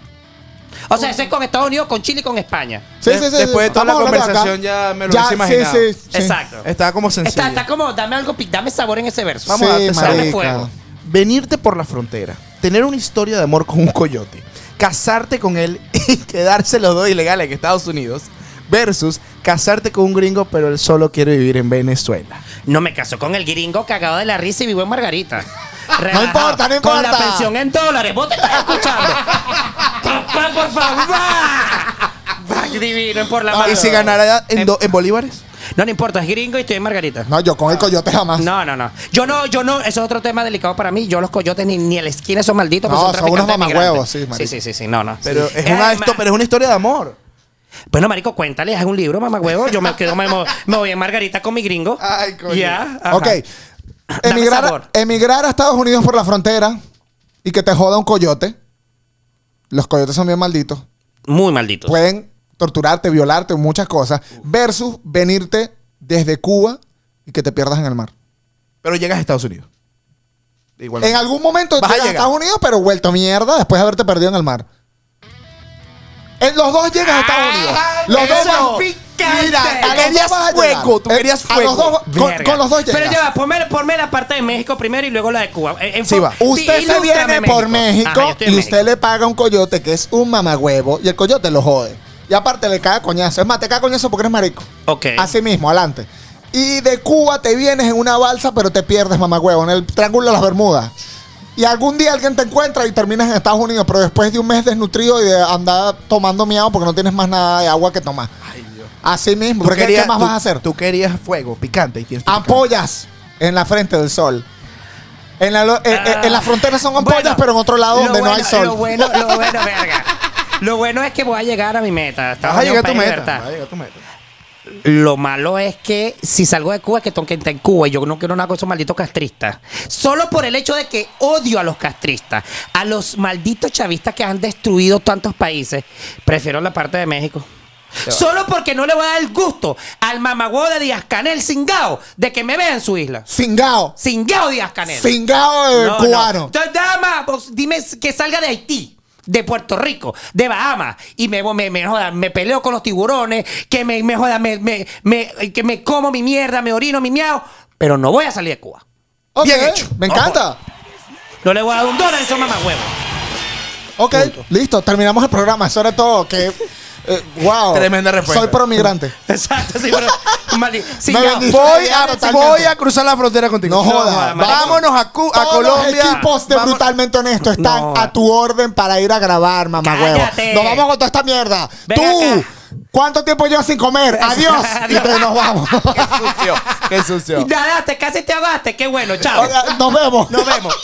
O sea, eso es con Estados Unidos, con Chile y con España.
Sí, sí, sí.
Después de toda la conversación ya me lo
Ya,
hubiese imaginado.
Sí, sí, sí.
Exacto.
Estaba como sencillo.
Está, está como, dame algo, dame sabor en ese verso.
Vamos a
marica.
fuego.
Venirte por la frontera, tener una historia de amor con un coyote, casarte con él y quedarse los dos ilegales en Estados Unidos, versus casarte con un gringo pero él solo quiere vivir en Venezuela.
No me casó con el gringo cagado de la risa y vivo en Margarita.
No importa, no
Con la
importa.
pensión en dólares. ¿Vos te estás escuchando? Papá, por favor. divino, en por la mano.
¿Y si ganara en, do- en bolívares?
No, no importa, es gringo y estoy en Margarita.
No, yo con el coyote jamás.
No, no, no. Yo no, yo no, eso es otro tema delicado para mí. Yo los coyotes ni, ni en la esquina son malditos.
No, son
traficantes
unos
migrantes.
sí,
sí, sí, sí, no, no.
Pero,
Sí.
es una,
además-
esto, pero es una historia de amor.
Bueno, marico, cuéntale, es un libro, mamagüevo. Yo me quedo, me, me voy en Margarita con mi gringo.
Ay, coño.
Ya. ajá.
Ok.
Dame
Emigrar,
sabor.
emigrar a Estados Unidos por la frontera y que te joda un coyote. Los coyotes son bien malditos.
Muy maldito.
Pueden torturarte, violarte, muchas cosas. Versus venirte desde Cuba y que te pierdas en el mar.
Pero llegas a Estados Unidos. Igual.
En algún momento
Vas a
llegas a
llegar.
Estados Unidos, pero vuelto mierda después de haberte perdido en el mar. En los dos llegas a Estados Unidos. Los dos van-. Mira, a los dos vas a llegar.
fuego, tú
Eh,
querías
a los
fuego.
dos- con,
Verga.
con los dos llegas.
Pero ya va, ponme, ponme la parte de México primero y luego la de Cuba. Eh, En, en
Sí, va.
Usted se
ilústrame
viene por México
Ajá, yo estoy en
y usted
México.
le paga un coyote que es un mamagüevo y el coyote lo jode. Y aparte le cae a coñazo. Es más, te cae a coñazo porque eres marico.
Ok.
Así mismo, adelante. Y de Cuba te vienes en una balsa, pero te pierdes, mamagüevo, en el Triángulo de las Bermudas. Y algún día alguien te encuentra y terminas en Estados Unidos, pero después de un mes desnutrido y de andar tomando miau porque no tienes más nada de agua que tomar. Así mismo, porque
querías-
¿qué más
tú-
vas a hacer?
Tú querías fuego, picante y tienes.
Ampollas en la frente del sol. En la, en frontera son ampollas,
Bueno,
pero en otro lado donde no hay sol.
Lo bueno, lo bueno, verga. Lo bueno es que voy a llegar a mi meta. Estados
Vas a llegar
Unidos,
a tu
país de
meta. Vas a llegar a tu meta.
Lo malo es que si salgo de Cuba es que tengo que estar en Cuba y yo no quiero nada con esos malditos castristas. Solo por el hecho de que odio a los castristas, a los malditos chavistas que han destruido tantos países, prefiero la parte de México. Solo porque no le voy a dar el gusto al mamagüevo de Díaz Canel, cingao, de que me vea en su isla.
Cingao.
Cingao Díaz Canel.
Cingao eh,
No, no.
cubano.
Entonces, nada más, vos dime que salga de Haití. De Puerto Rico, de Bahamas, y me, me, me, joda, me peleo con los tiburones, que me, me joda, me, me, me- que me como mi mierda, me orino mi miau, pero no voy a salir de Cuba.
Ok,
Bien hecho.
Me encanta.
No le voy a dar un dólar a esos mamagüevos.
Ok, listo. Terminamos el programa. Eso era todo. Que, eh, wow.
Tremenda respuesta.
Soy pro migrante.
Exacto, sí, pero. maldi- sí,
Me
ya.
bendice.
Voy a,
totalmente.
voy a cruzar la frontera contigo.
No joda.
Vámonos a, Cu- a
Todos
Colombia.
los equipos de
Vamos-
Brutalmente Honesto están
No.
a tu orden para ir a grabar, mamá huevo.
Cállate.
Nos vamos con toda esta mierda.
Ven
Tú,
acá.
¿cuánto tiempo llevas sin comer? Adiós. y nos vamos.
Qué sucio. Qué sucio.
Nada, te casi te ahogaste, qué bueno, chao.
Nos vemos.
Nos vemos.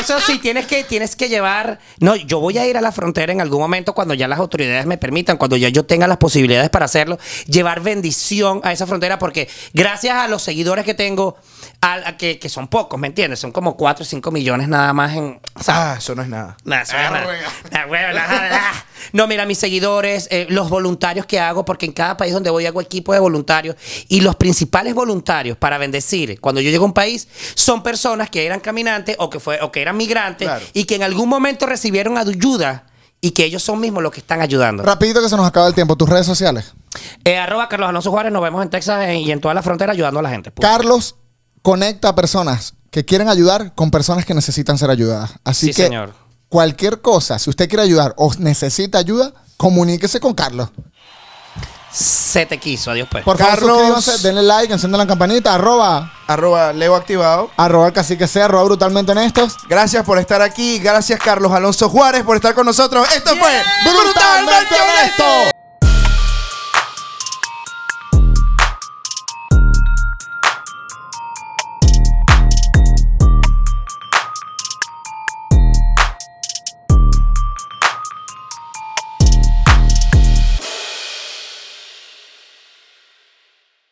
Eso sí, tienes que, tienes que llevar. No, yo voy a ir a la frontera en algún momento cuando ya las autoridades me permitan, cuando ya yo tenga las posibilidades para hacerlo, llevar bendición a esa frontera, porque gracias a los seguidores que tengo, a- que, que son pocos, ¿me entiendes? Son como 4 o 5 millones nada más en. o sea,
Ah, eso no es nada.
Eso no es nada. Nah, nah, nah. No, mira, mis seguidores, eh, los voluntarios que hago, porque en cada país donde voy hago equipo de voluntarios y los principales voluntarios para bendecir cuando yo llego a un país son personas que eran caminantes o que, fue, o que eran migrantes
Claro.
y que en algún momento recibieron ayuda y que ellos son mismos los que están ayudando.
Rapidito que se nos acaba el tiempo. Tus redes sociales.
Eh, arroba Carlos Alonso Juárez, nos vemos en Texas eh, y en toda la frontera ayudando a la gente. Punto.
Carlos conecta a personas que quieren ayudar con personas que necesitan ser ayudadas. Así
Sí,
que
señor.
cualquier cosa, si usted quiere ayudar o necesita ayuda, comuníquese con Carlos.
Se te quiso, adiós pues.
Por favor,
Carlos-
suscríbanse, denle like, enciendan la campanita, arroba,
Arroba Leo activado.
arroba el cacique sea, arroba brutalmente honestos.
Gracias por estar aquí. Gracias, Carlos Alonso Juárez, por estar con nosotros. Esto fue
Brutalmente Honesto.